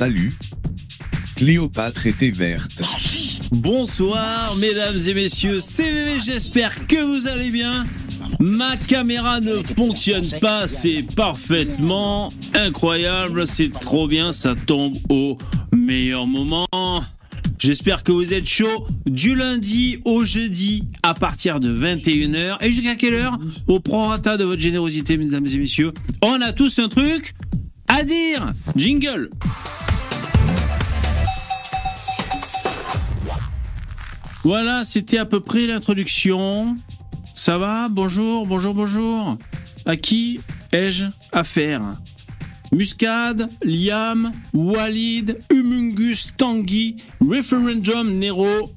Salut. Cléopâtre était verte. Bonsoir mesdames et messieurs, c'est VV, j'espère que vous allez bien. Ma caméra ne fonctionne pas, c'est parfaitement incroyable, c'est trop bien, ça tombe au meilleur moment. J'espère que vous êtes chaud du lundi au jeudi à partir de 21h et jusqu'à quelle heure? Au prorata de votre générosité mesdames et messieurs. On a tous un truc à dire. Jingle. Voilà, c'était à peu près l'introduction. Ça va Bonjour, bonjour, bonjour. À qui ai-je affaire? Muscade, Liam, Walid, Humungus, Tanguy, Referendum, Nero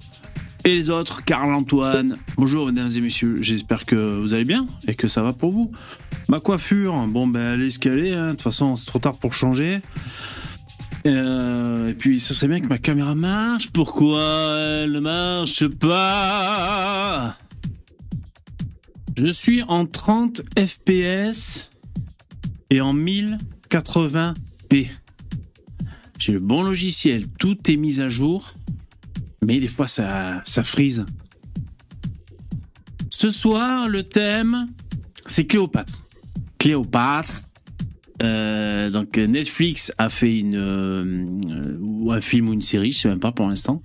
et les autres, Carl-Antoine. Bonjour mesdames et messieurs, j'espère que vous allez bien et que ça va pour vous. Ma coiffure, bon ben elle est escalée, hein. de toute façon c'est trop tard pour changer. Euh, et puis, ça serait bien que ma caméra marche. Pourquoi elle ne marche pas? Je suis en 30 FPS et en 1080p. J'ai le bon logiciel, tout est mis à jour, mais des fois ça, ça frise. Ce soir, le thème, c'est Cléopâtre. Cléopâtre, euh, donc Netflix a fait une euh, ou un film ou une série, je sais même pas pour l'instant.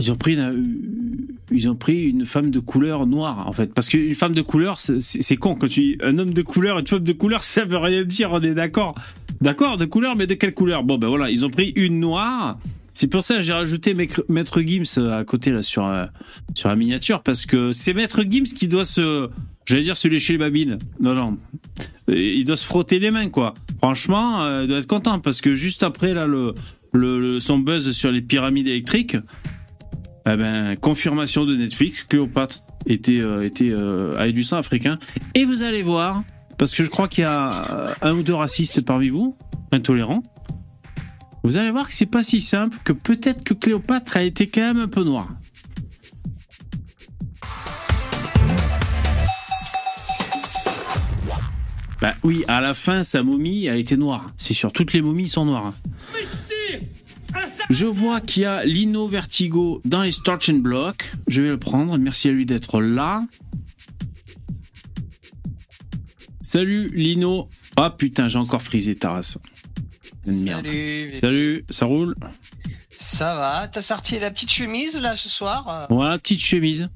Ils ont pris une, ils ont pris une femme de couleur noire en fait, parce qu'une femme de couleur c'est con quand tu dis un homme de couleur une femme de couleur ça veut rien dire, on est d'accord, d'accord de couleur mais de quelle couleur? Bon ben voilà, ils ont pris une noire. C'est pour ça que j'ai rajouté Maître Gims à côté là sur euh, sur la miniature parce que c'est Maître Gims qui doit se J'allais dire se lécher les babines. Non, non. Il doit se frotter les mains, quoi. Franchement, euh, il doit être content parce que juste après, là, le, son buzz sur les pyramides électriques, eh ben, confirmation de Netflix, Cléopâtre était, euh, était euh, du sang africain. Et vous allez voir, parce que je crois qu'il y a un ou deux racistes parmi vous, intolérants. Vous allez voir que c'est pas si simple, que peut-être que Cléopâtre a été quand même un peu noire. Bah oui, à la fin, sa momie a été noire. C'est sûr, toutes les momies sont noires. Je vois qu'il y a Lino Vertigo dans les Starch and Block. Je vais le prendre. Merci à lui d'être là. Salut Lino. Ah putain, j'ai encore frisé Taras. Merde. Salut. Salut, ça roule? Ça va. T'as sorti la petite chemise là ce soir? Voilà, petite chemise.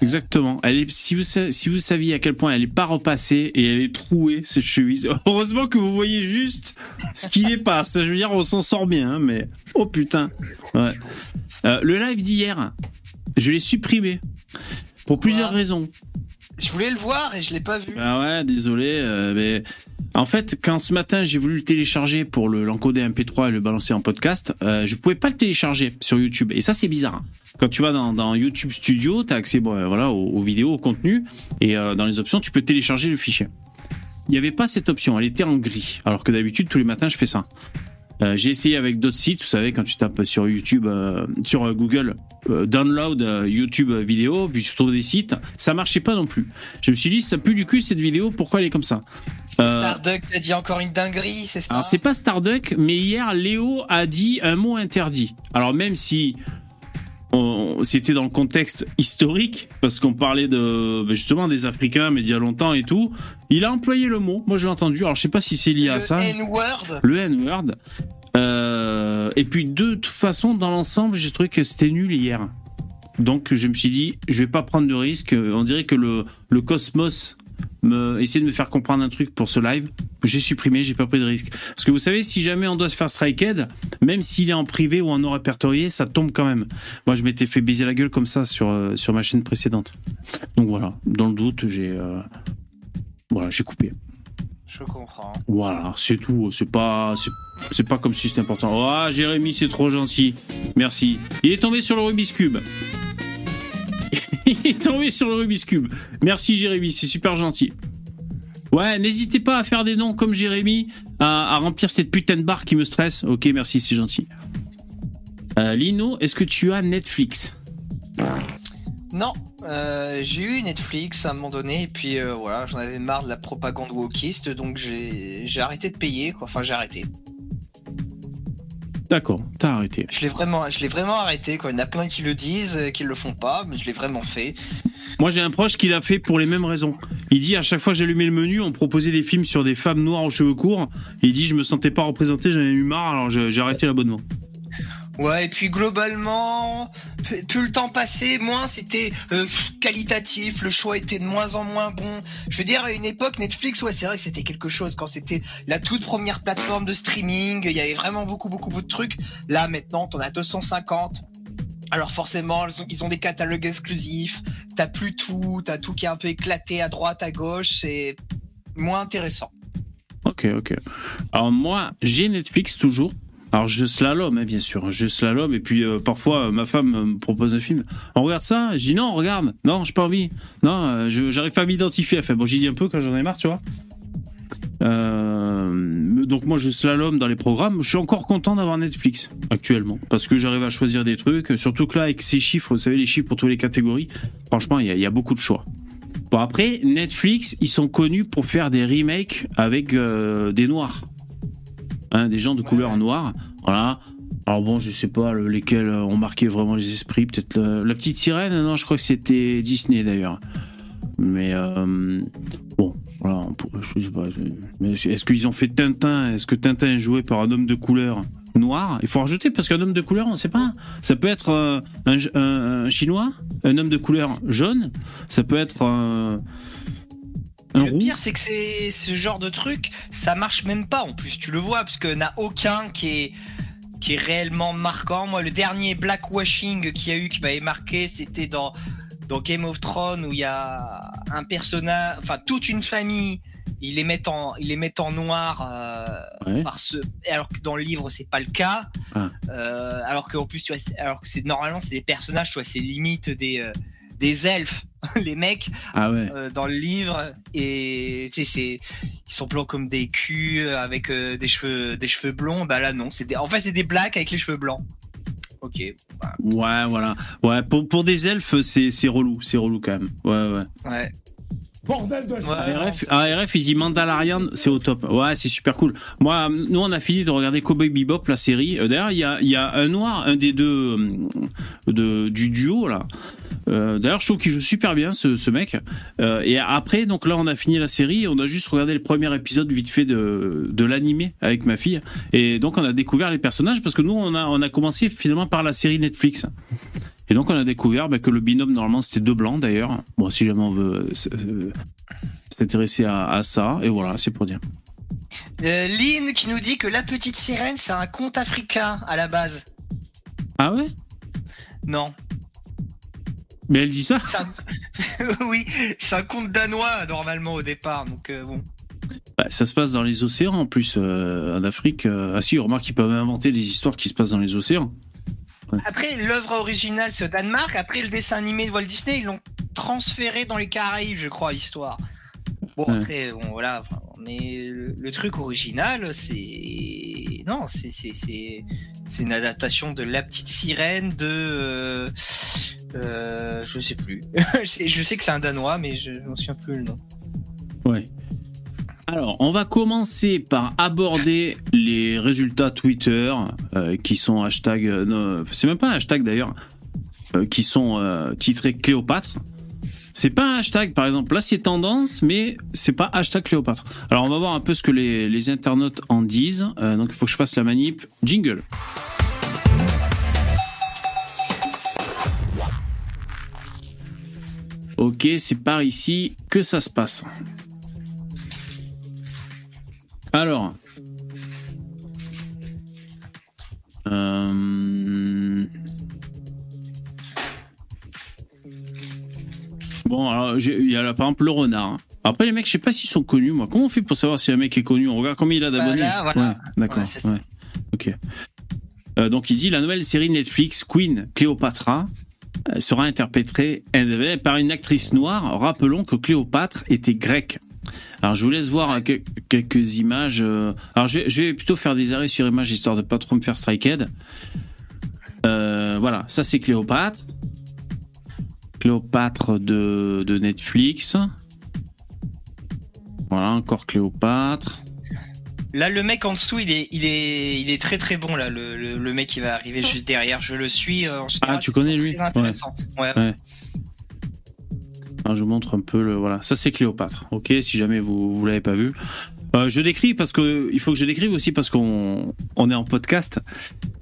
Exactement. Elle est, si vous, si vous saviez à quel point elle est pas repassée et elle est trouée, cette chemise. Heureusement que vous voyez juste ce qui est passe. Je veux dire, on s'en sort bien, hein, mais oh putain. Ouais. Euh, le live d'hier, je l'ai supprimé pour plusieurs raisons. Je voulais le voir et je l'ai pas vu. Ah ouais, désolé, euh, mais en fait, quand ce matin j'ai voulu le télécharger pour l'encoder MP3 et le balancer en podcast, euh, je pouvais pas le télécharger sur YouTube. Et ça, c'est bizarre. Quand tu vas dans, YouTube Studio, tu as accès bon, voilà, aux, vidéos, au contenu, et euh, dans les options, tu peux télécharger le fichier. Il n'y avait pas cette option, elle était en gris, alors que d'habitude, tous les matins, je fais ça. Euh, j'ai essayé avec d'autres sites, vous savez, quand tu tapes sur YouTube, euh, sur Google, download YouTube vidéo, puis tu trouves des sites, ça marchait pas non plus. Je me suis dit, ça pue du cul cette vidéo, pourquoi elle est comme ça? Starduck a dit encore une dinguerie, c'est ça? Alors c'est pas Starduck, mais hier Léo a dit un mot interdit. Alors même si c'était dans le contexte historique parce qu'on parlait de ben, justement des Africains mais il y a longtemps et tout. Il a employé le mot. Moi, je l'ai entendu. Alors, je sais pas si c'est lié à ça. Le N-word. Le N-word. Euh, et puis, de toute façon, dans l'ensemble, j'ai trouvé que c'était nul hier. Donc, je me suis dit, je vais pas prendre de risque. On dirait que le, le cosmos me, essayer de me faire comprendre un truc pour ce live. J'ai supprimé, j'ai pas pris de risque. Parce que vous savez, si jamais on doit se faire striked, même s'il est en privé ou en non répertorié, ça tombe quand même. Moi, je m'étais fait baiser la gueule comme ça sur, euh, sur ma chaîne précédente. Donc voilà, dans le doute, j'ai euh, voilà, j'ai coupé. Je comprends. Voilà, c'est tout. C'est pas, c'est pas comme si c'était important. Oh, Jérémy, c'est trop gentil. Merci. Il est tombé sur le Rubik's Cube. Il est tombé sur le Rubik's Cube. Merci Jérémy, c'est super gentil. Ouais, n'hésitez pas à faire des noms comme Jérémy, à, remplir cette putain de barre qui me stresse. Ok, merci, c'est gentil. Euh, Lino, est-ce que tu as Netflix? Non, euh, j'ai eu Netflix à un moment donné, et puis euh, voilà, j'en avais marre de la propagande wokiste, donc j'ai arrêté de payer. Enfin, j'ai arrêté. D'accord, t'as arrêté. Je l'ai vraiment, je l'ai vraiment arrêté. Quoi. Il y en a plein qui le disent, euh, qui le font pas, mais je l'ai vraiment fait. Moi, j'ai un proche qui l'a fait pour les mêmes raisons. Il dit à chaque fois que j'allumais le menu, on proposait des films sur des femmes noires aux cheveux courts. Il dit je me sentais pas représenté, j'en ai eu marre, alors j'ai arrêté l'abonnement. Ouais, et puis globalement, plus le temps passait, moins c'était euh, qualitatif, le choix était de moins en moins bon. Je veux dire, à une époque, Netflix, ouais, c'est vrai que c'était quelque chose quand c'était la toute première plateforme de streaming, il y avait vraiment beaucoup, beaucoup, beaucoup de trucs. Là, maintenant, t'en as 250. Alors forcément, ils ont des catalogues exclusifs, t'as plus tout, t'as tout qui est un peu éclaté à droite, à gauche, c'est moins intéressant. Ok, ok. Alors moi, j'ai Netflix toujours. Alors je slalom, hein, bien sûr, je slalom et puis euh, parfois euh, ma femme me propose un film. On regarde ça, je dis non, regarde, non, j'ai pas envie, non, euh, j'arrive pas à m'identifier. Enfin bon, j'y dis un peu quand j'en ai marre, tu vois. Donc moi je slalom dans les programmes. Je suis encore content d'avoir Netflix actuellement parce que j'arrive à choisir des trucs. Surtout que là avec ces chiffres, vous savez les chiffres pour toutes les catégories. Franchement, il y, y a beaucoup de choix. Bon après Netflix, ils sont connus pour faire des remakes avec des noirs, hein, des gens de couleur noire. Voilà. Alors bon, je sais pas le- lesquels ont marqué vraiment les esprits. Peut-être le- la petite sirène. Non, je crois que c'était Disney d'ailleurs. Mais euh, bon, voilà. je sais pas. Est-ce qu'ils ont fait Tintin? Est-ce que Tintin est joué par un homme de couleur noir Il faut rajouter parce qu'un homme de couleur, on sait pas. Ça peut être euh, un, un- un chinois, un homme de couleur jaune? Ça peut être euh, un le roux. pire, c'est que c'est ce genre de truc, ça marche même pas en plus. Tu le vois, parce que n'a aucun qui est qui est réellement marquant. Moi, le dernier blackwashing qu'il y a eu qui m'avait marqué, c'était dans dans Game of Thrones où il y a un personnage, enfin toute une famille, ils les mettent en ils les mettent en noir. euh, Ouais. par ce, alors que dans le livre c'est pas le cas. Ah. Euh, alors qu'en plus tu vois, alors que c'est normalement c'est des personnages, tu vois, c'est limite des euh, des elfes, les mecs Ah ouais. euh, dans le livre et tu sais c'est ils sont blancs comme des culs avec euh, des cheveux des cheveux blonds bah là non c'est des en fait c'est des blacks avec les cheveux blancs ok bah, Ouais, voilà. Ouais, pour, pour des elfes, c'est c'est relou, c'est relou quand même. Ouais, ouais. ouais Bordel de. ARF, ARF, il dit Mandalorian, c'est au top. Ouais, c'est super cool. Moi, nous, on a fini de regarder Cowboy Bebop, la série. Euh, D'ailleurs, il y a, y a un noir, un des deux euh, de, du duo, là. Euh, D'ailleurs, je trouve qu'il joue super bien, ce, ce mec. Euh, et après, donc là, on a fini la série. On a juste regardé le premier épisode vite fait de, de l'animé avec ma fille. Et donc, on a découvert les personnages parce que nous, on a, on a commencé finalement par la série Netflix. Et donc, on a découvert bah, que le binôme, normalement, c'était deux blancs d'ailleurs. Bon, si jamais on veut euh, s'intéresser à, à ça. Et voilà, c'est pour dire. Euh, Lynn qui nous dit que la petite sirène c'est un conte africain à la base Ah ouais? Non Mais elle dit ça? Un... oui c'est un conte danois normalement au départ donc euh, bon Bah, Ça se passe dans les océans en plus, euh, en Afrique. euh, Ah si, remarque qu'ils peuvent inventer des histoires qui se passent dans les océans. Après l'œuvre originale c'est au Danemark après le dessin animé de Walt Disney ils l'ont transféré dans les Caraïbes je crois l'histoire. Bon après bon voilà mais le, truc original c'est non c'est c'est c'est c'est une adaptation de La Petite Sirène de euh, euh, je sais plus. Je sais je sais que c'est un danois mais je m'en souviens plus le nom. Ouais. Alors, on va commencer par aborder les résultats Twitter euh, qui sont hashtag. euh, c'est même pas un hashtag d'ailleurs, euh, qui sont titrés Cléopâtre. C'est pas un hashtag, par exemple. Là, c'est tendance, mais c'est pas hashtag Cléopâtre. Alors, on va voir un peu ce que les, internautes en disent. Donc, il faut que je fasse la manip. Jingle. Ok, c'est par ici que ça se passe. Alors. Euh, Bon, alors, il y a là, par exemple le renard. hein. Après, les mecs, je sais pas s'ils sont connus, moi. Comment on fait pour savoir si un mec est connu? On regarde combien il a d'abonnés. Bah, là, voilà. Ouais, d'accord. Ouais. Ok. Euh, donc, il dit la nouvelle série Netflix, Queen Cléopatra, euh, sera interprétée par une actrice noire. Rappelons que Cléopâtre était grecque. Alors je vous laisse voir que- quelques images. euh, Alors je vais, je vais plutôt faire des arrêts sur images histoire de pas trop me faire striked. Euh, voilà, ça c'est Cléopâtre. Cléopâtre de, de Netflix. Voilà, encore Cléopâtre. Là, le mec en dessous, il est, il est, il est très très bon là. Le, le, le mec qui va arriver juste derrière, je le suis. euh, en général, Ah, tu connais lui Très intéressant. Ouais. Ouais. Alors, je vous montre un peu le. Voilà, ça c'est Cléopâtre. Ok, si jamais vous vous l'avez pas vu. Euh, je décris parce que il faut que je décrive aussi parce qu'on on est en podcast.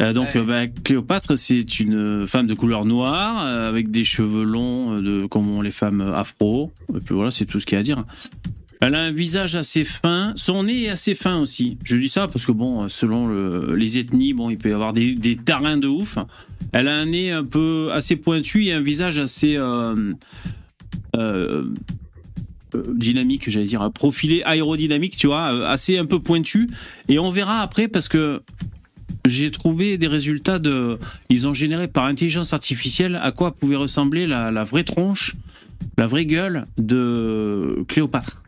Euh, donc Ouais. bah, Cléopâtre c'est une femme de couleur noire euh, avec des cheveux longs de comme ont les femmes afro. Et puis voilà, c'est tout ce qu'il y a à dire. Elle a un visage assez fin, son nez est assez fin aussi. Je dis ça parce que bon, selon le- les ethnies, bon, il peut y avoir des, des tarins de ouf. Elle a un nez un peu assez pointu et un visage assez dynamique, j'allais dire, profilé aérodynamique, tu vois, euh, assez un peu pointu. Et on verra après parce que j'ai trouvé des résultats de. Ils ont généré par intelligence artificielle à quoi pouvait ressembler la, la vraie tronche, la vraie gueule de Cléopâtre.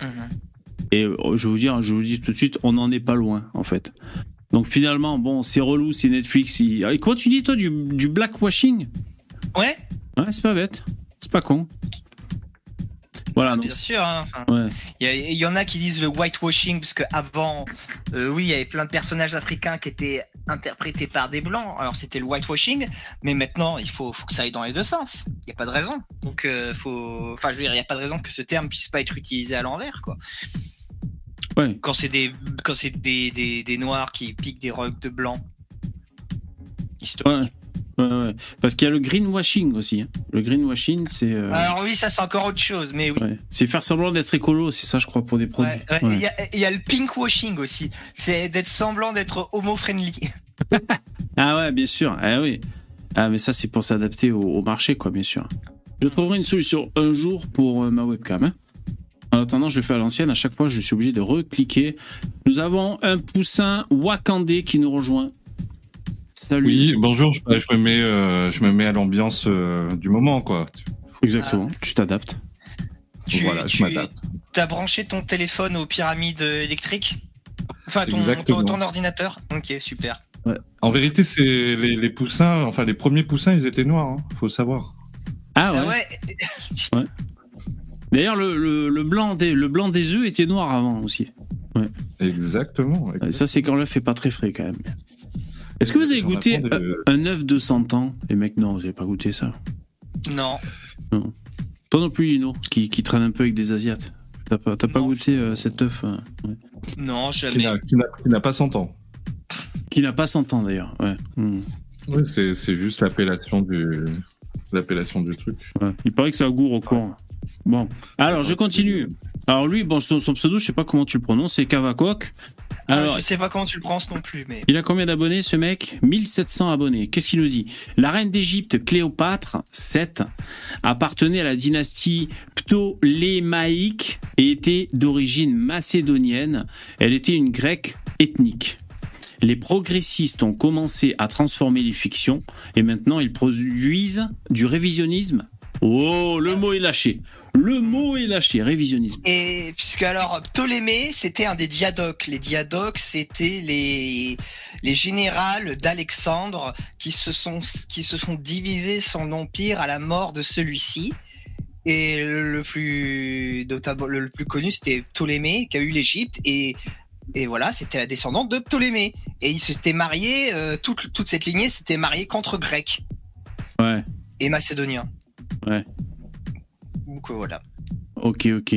Mhm. Et euh, je vous dire, je vous dis tout de suite, on n'en est pas loin, en fait. Donc finalement, bon, c'est relou, c'est Netflix. il- Et quoi tu dis, toi, du, du blackwashing? Ouais, Ouais, c'est pas bête. Pas con. Voilà, donc. bien sûr. hein. Ouais. Il y, a- il y en a qui disent le whitewashing parce qu'avant, euh, oui, il y avait plein de personnages africains qui étaient interprétés par des blancs. Alors c'était le whitewashing, mais maintenant il faut, faut que ça aille dans les deux sens. Il n'y a pas de raison. Donc euh, faut, enfin je veux dire, il n'y a pas de raison que ce terme puisse pas être utilisé à l'envers, quoi. Ouais. Quand c'est des, quand c'est des, des, des noirs qui piquent des rugs de blancs. Historique. Ouais, ouais, ouais. Parce qu'il y a le greenwashing aussi. hein. Le greenwashing, c'est. euh, Alors oui, ça c'est encore autre chose, mais oui. ouais. C'est faire semblant d'être écolo, c'est ça, je crois, pour des produits. Il y, a- il y a le pinkwashing aussi. C'est d'être semblant d'être homo-friendly. Ah ouais, bien sûr. Ah oui. Ah, mais ça, c'est pour s'adapter au, au marché, quoi, bien sûr. Je trouverai une solution un jour pour euh, ma webcam. hein. En attendant, je le fais à l'ancienne. À chaque fois, je suis obligé de recliquer. Nous avons un poussin wakandais qui nous rejoint. Salut. Oui, bonjour, je, je me mets, euh, je me mets à l'ambiance euh, du moment, quoi. Exactement. Tu t'adaptes. Tu, voilà, je m'adapte. as branché ton téléphone aux pyramides électriques? Enfin, ton, ton, ton ordinateur? Ok, super. En vérité, c'est les, les poussins, enfin les premiers poussins, ils étaient noirs, hein, faut le savoir. Ah ouais. Ah ouais, D'ailleurs, le, le, le blanc des, le blanc des œufs était noir avant aussi. Exactement. Ouais, Ça, c'est quand l'œuf est pas très frais, quand même. Est-ce que vous avez goûté de- un, œuf de 100 ans Les mecs, non, vous avez pas goûté ça. non. Toi non plus, Lino, qui, qui traîne un peu avec des Asiates. T'as pas, t'as pas Non. goûté euh, cet œuf euh, ouais. Non, jamais. qui n'a pas 100 ans. Qui n'a pas 100 ans d'ailleurs. Ouais. Hmm. Oui, c'est c'est juste l'appellation du, l'appellation du truc. Ouais. Il paraît que ça a goût au courant. Bon. Alors, je continue. Alors, lui, bon, son, son pseudo, je sais pas comment tu le prononces, c'est Kavakok. Ah, Alors, je sais pas comment tu le prononces non plus, mais. Il a combien d'abonnés ce mec? 1700 abonnés. Qu'est-ce qu'il nous dit? La reine d'Égypte Cléopâtre 7 appartenait à la dynastie ptolémaïque et était d'origine macédonienne. Elle était une grecque ethnique. Les progressistes ont commencé à transformer les fictions et maintenant ils produisent du révisionnisme. Oh, le mot est lâché. Le mot est lâché, révisionnisme. Et puisque alors Ptolémée, c'était un des diadoques. Les diadoques, c'était les les générales d'Alexandre qui se sont qui se sont divisés son empire à la mort de celui-ci. Et le, le plus notable, le plus connu, c'était Ptolémée qui a eu l'Égypte et et voilà, c'était la descendante de Ptolémée. Et ils s'étaient mariés, euh, toute toute cette lignée s'était mariée qu'entre Grecs Ouais, et Macédoniens. Ouais. Donc euh, voilà. ok, ok.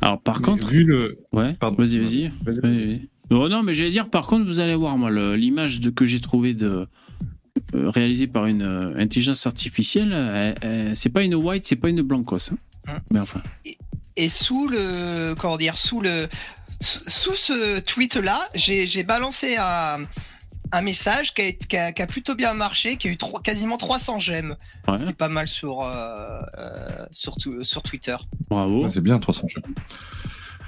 Alors par Mais contre... vu le, Ouais, Pardon. vas-y, vas-y. Oh non, mais j'allais dire, par contre, vous allez voir, moi, l'image de- que j'ai trouvée de euh, réalisée par une euh, intelligence artificielle, euh, euh, c'est pas une white, c'est pas une blancos. hein. Hein. Mais enfin, Et sous le comment dire sous le sous sous ce tweet là, j'ai j'ai balancé un un message qui a, qui, a, qui a plutôt bien marché, qui a eu trois- quasiment 300 j'aime, ouais, ce qui est pas mal sur euh, euh, sur, tu- sur Twitter. bravo. Ouais, c'est bien 300 jeux.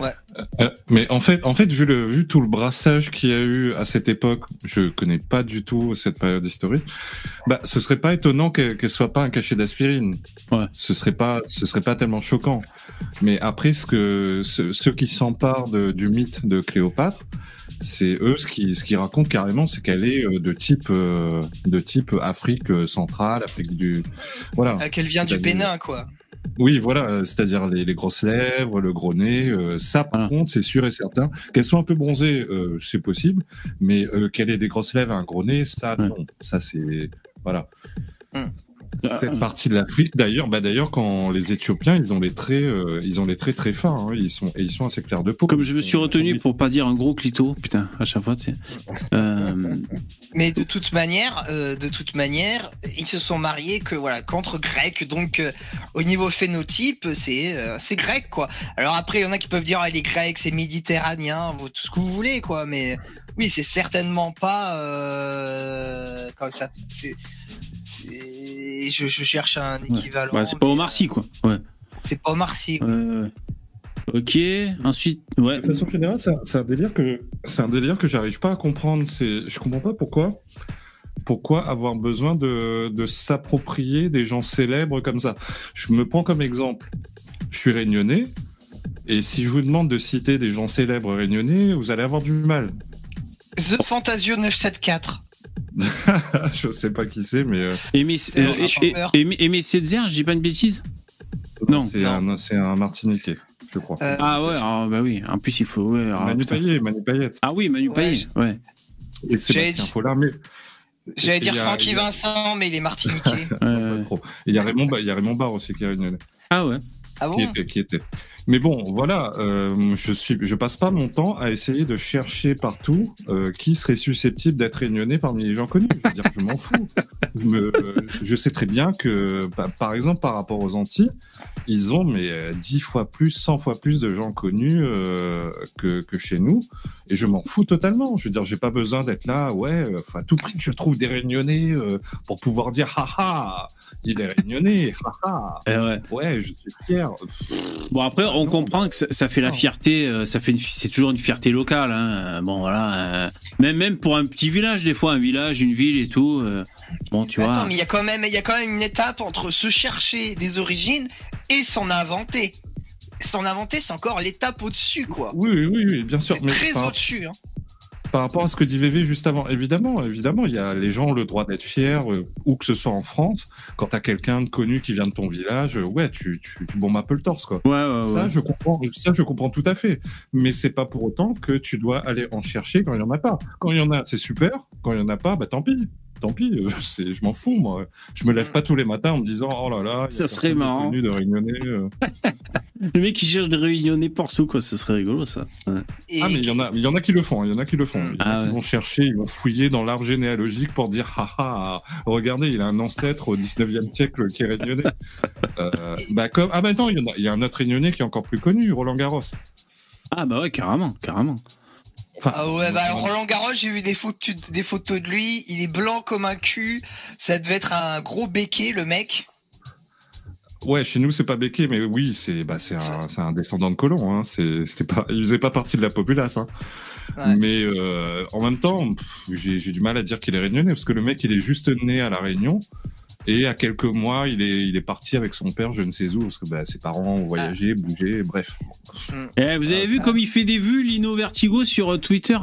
Ouais. Euh, mais en fait, en fait, vu le vu tout le brassage qu'il y a eu à cette époque, je connais pas du tout cette période historique. Bah, ce serait pas étonnant qu'elle qu'elle soit pas un cachet d'aspirine. Ouais. Ce serait pas, ce serait pas tellement choquant. Mais après, ce que ce- ceux qui s'emparent du mythe de Cléopâtre, c'est eux ce qui ce qu'ils racontent carrément, c'est qu'elle est euh, de type euh, de type Afrique euh, centrale, Afrique du voilà. Euh, Qu'elle vient du Bénin quoi. Oui, voilà, c'est-à-dire les, les grosses lèvres, le gros nez, euh, ça par Voilà. contre c'est sûr et certain. Qu'elles soient un peu bronzées, euh, c'est possible, mais euh, qu'elle ait des grosses lèvres et un gros nez, ça Ouais. non, ça c'est voilà. Hmm. Cette partie de l'Afrique, d'ailleurs, bah d'ailleurs quand les Éthiopiens, ils ont les traits, euh, ils ont les traits très fins, hein, ils sont et ils sont assez clairs de peau. Comme je me suis sont- retenu pour pas dire un gros clito, putain, à chaque fois, tu sais. Euh, Mais de toute manière, euh, de toute manière, ils se sont mariés que voilà qu'entre grecs, donc euh, au niveau phénotype, c'est euh, c'est grec quoi. Alors après, il y en a qui peuvent dire ah, les Grecs, c'est méditerranéen, vous- tout ce que vous voulez quoi. Mais oui, c'est certainement pas euh, comme ça. C'est c'est- je, je cherche un équivalent. bah, c'est pas Omar Sy, quoi. Ouais. C'est pas Omar Sy. Ouais, ouais. Ok, ensuite, ouais. De façon générale, c'est un, c'est un délire que c'est un délire que j'arrive pas à comprendre. C'est, je comprends pas pourquoi. Pourquoi avoir besoin de, de s'approprier des gens célèbres comme ça Je me prends comme exemple. Je suis réunionnais, et si je vous demande de citer des gens célèbres réunionnais, vous allez avoir du mal. The Fantasio 974. je sais pas qui c'est, mais euh, Aimé, euh, Césaire, je dis pas une bêtise Non. c'est un, un Martiniquais, je crois. Euh, Ah ouais, ah, bah oui, en plus il faut. Ouais, ah, Manu. Payet, Manu Payet. Ah oui, Manu Ouais, Payet, ouais. Et Sébastien Follard, mais J'allais dire a- Francky a- Vincent, mais il est martiniquais. ouais, ouais. Il y a Raymond, il y a Raymond Barre aussi qui est réunionnais. Ah ouais. ah bon? Qui était, qui était. Mais bon, voilà, euh, je suis, je passe pas mon temps à essayer de chercher partout euh, qui serait susceptible d'être réunionnais parmi les gens connus. Je veux dire, je m'en fous. Je, me, je sais très bien que, bah, par exemple, par rapport aux Antilles, ils ont mais euh, dix fois plus, 100 fois plus de gens connus euh, que, que chez nous, et je m'en fous totalement. Je veux dire, j'ai pas besoin d'être là, ouais, euh, à tout prix que je trouve des réunionnais euh, pour pouvoir dire, haha, il est réunionnais, haha. Eh ouais. Ouais, je suis fier. Bon après, on comprend que ça, ça fait la fierté, euh, ça fait une, c'est toujours une fierté locale. Hein. Bon voilà, euh, même même pour un petit village des fois, un village, une ville et tout. euh, bon tu vois. Attends, mais il y a quand même, il y a quand même une étape entre se chercher des origines et s'en inventer. S'en inventer, c'est encore l'étape au-dessus, quoi. Oui, oui, oui, bien sûr. C'est Mais très au-dessus. Hein. Par rapport à ce que dit VV juste avant, évidemment, évidemment, il y a les gens ont le droit d'être fiers, euh, où que ce soit en France. Quand t'as quelqu'un de connu qui vient de ton village, euh, ouais, tu, tu, tu bombes un peu le torse, quoi. Ouais ouais Ça, ouais. je comprends, ça, je comprends tout à fait. Mais c'est pas pour autant que tu dois aller en chercher quand il y en a pas. Quand il y en a, c'est super. Quand il y en a pas, bah tant pis. Tant pis, euh, c'est, je m'en fous, moi. Je me lève pas tous les matins en me disant, oh là là, Ça serait marrant. de Réunionnais, euh. Le mec qui cherche des réunionnais partout quoi, ce serait rigolo ça. Ouais. Ah, mais il y en a, il y en a qui le font, il y en a qui le font. Il y en a Ah qui ouais. vont chercher, ils vont fouiller dans l'arbre généalogique pour dire, ah ah, regardez, il a un ancêtre au 19e siècle qui est réunionnais. euh, bah, comme, ah bah non, il y, en a, il y a un autre réunionnais qui est encore plus connu, Roland Garros. Ah bah ouais carrément, carrément. Enfin, Ah ouais, bah Roland Garros, j'ai vu des photos, des photos de lui. Il est blanc comme un cul. Ça devait être un gros béquet, le mec. Ouais, chez nous, c'est pas Becquet, mais oui, c'est bah, un, descendant de colon. Hein. C'était pas, il faisait pas partie de la populace. Hein. Ouais. Mais euh, en même temps, j'ai du mal à dire qu'il est réunionnais, parce que le mec, il est juste né à La Réunion. Et à quelques mois, il est, il est parti avec son père, je ne sais où, parce que bah, ses parents ont voyagé, bougé, bref. Eh, vous avez vu comme il fait des vues Lino Vertigo sur euh, Twitter?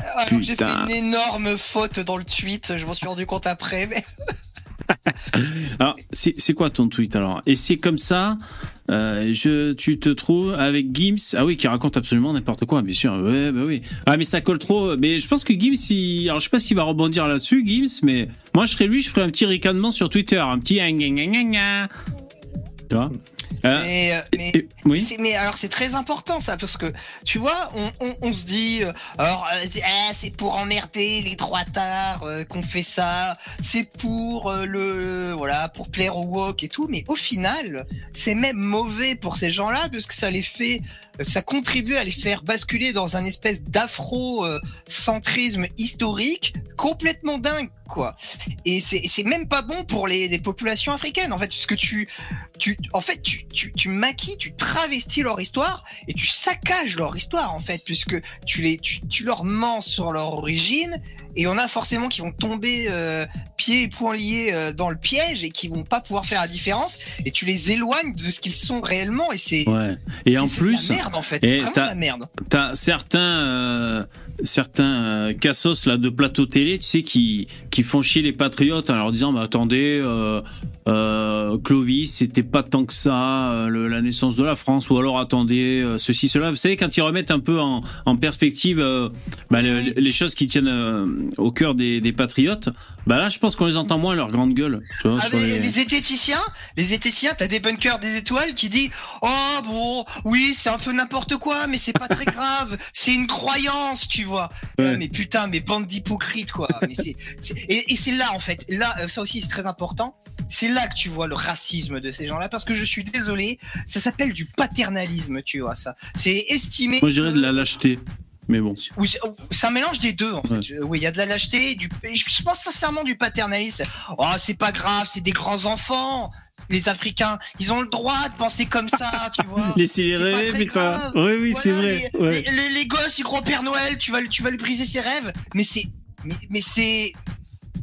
Ah, j'ai fait une énorme faute dans le tweet. Je m'en suis rendu compte après. Mais... Alors, c'est quoi ton tweet alors? Et c'est comme ça, euh, tu te trouves avec Gims, ah oui, qui raconte absolument n'importe quoi, bien sûr. Ouais, bah oui. Ah, mais ça colle trop. Mais je pense que Gims, alors je sais pas s'il va rebondir là-dessus, Gims, mais moi je serais lui, je ferais un petit ricanement sur Twitter, un petit. Tu vois Euh, mais, euh, mais... et- Oui. C'est- mais alors c'est très important ça parce que tu vois on, on, on se dit euh, alors c'est ah, c'est pour emmerder les droitards euh, qu'on fait ça c'est pour euh, le voilà pour plaire au wok et tout mais au final c'est même mauvais pour ces gens-là parce que ça les fait ça contribue à les faire basculer dans un espèce d'afro euh, centrisme historique complètement dingue quoi. Et c'est même pas bon pour les, les populations africaines. En fait puisque tu tu en fait tu, tu, tu maquilles tu travestis leur histoire et tu saccages leur histoire en fait puisque tu les tu, tu leur mens sur leur origine et on a forcément qui vont tomber euh, pieds et poings liés euh, dans le piège et qui vont pas pouvoir faire la différence et tu les éloignes de ce qu'ils sont réellement et c'est Ouais. Et en plus, la merde en fait et t'as- la merde T'as certains, euh, certains cassos là de plateau télé, tu sais, qui qui font chier les patriotes en leur disant, bah attendez, Clovis, c'était pas tant que ça le- la naissance de la France, ou alors attendez ceci, cela. Vous savez, quand ils remettent un peu en, en perspective bah, le- les choses qui tiennent au cœur des, des patriotes, bah là, je pense qu'on les entend moins leur grande gueule. tu vois, Ah, mais les- les... zététiciens, les zététiciens, t'as des bunkers des étoiles qui dit oh bon oui c'est un peu n'importe quoi mais c'est pas très grave c'est une croyance tu vois Ouais. Ah, mais putain mais bande d'hypocrites quoi mais et, et c'est là en fait là euh, ça aussi c'est très important c'est là que tu vois le racisme de ces gens-là parce que je suis désolé ça s'appelle du paternalisme tu vois ça c'est estimé Moi, je dirais que- de la lâcheté. Mais bon. c'est un mélange des deux en fait. Ouais. Oui, il y a de la lâcheté, du, je pense sincèrement du paternalisme. Oh, c'est pas grave, c'est des grands enfants. Les Africains, ils ont le droit de penser comme ça, tu vois. Rêver, très putain. grave. Oui, oui, c'est vrai. Les, Ouais. les- les- les gosses, ils croient au Père Noël, tu vas, tu vas lui briser ses rêves. Mais c'est, mais, mais c'est,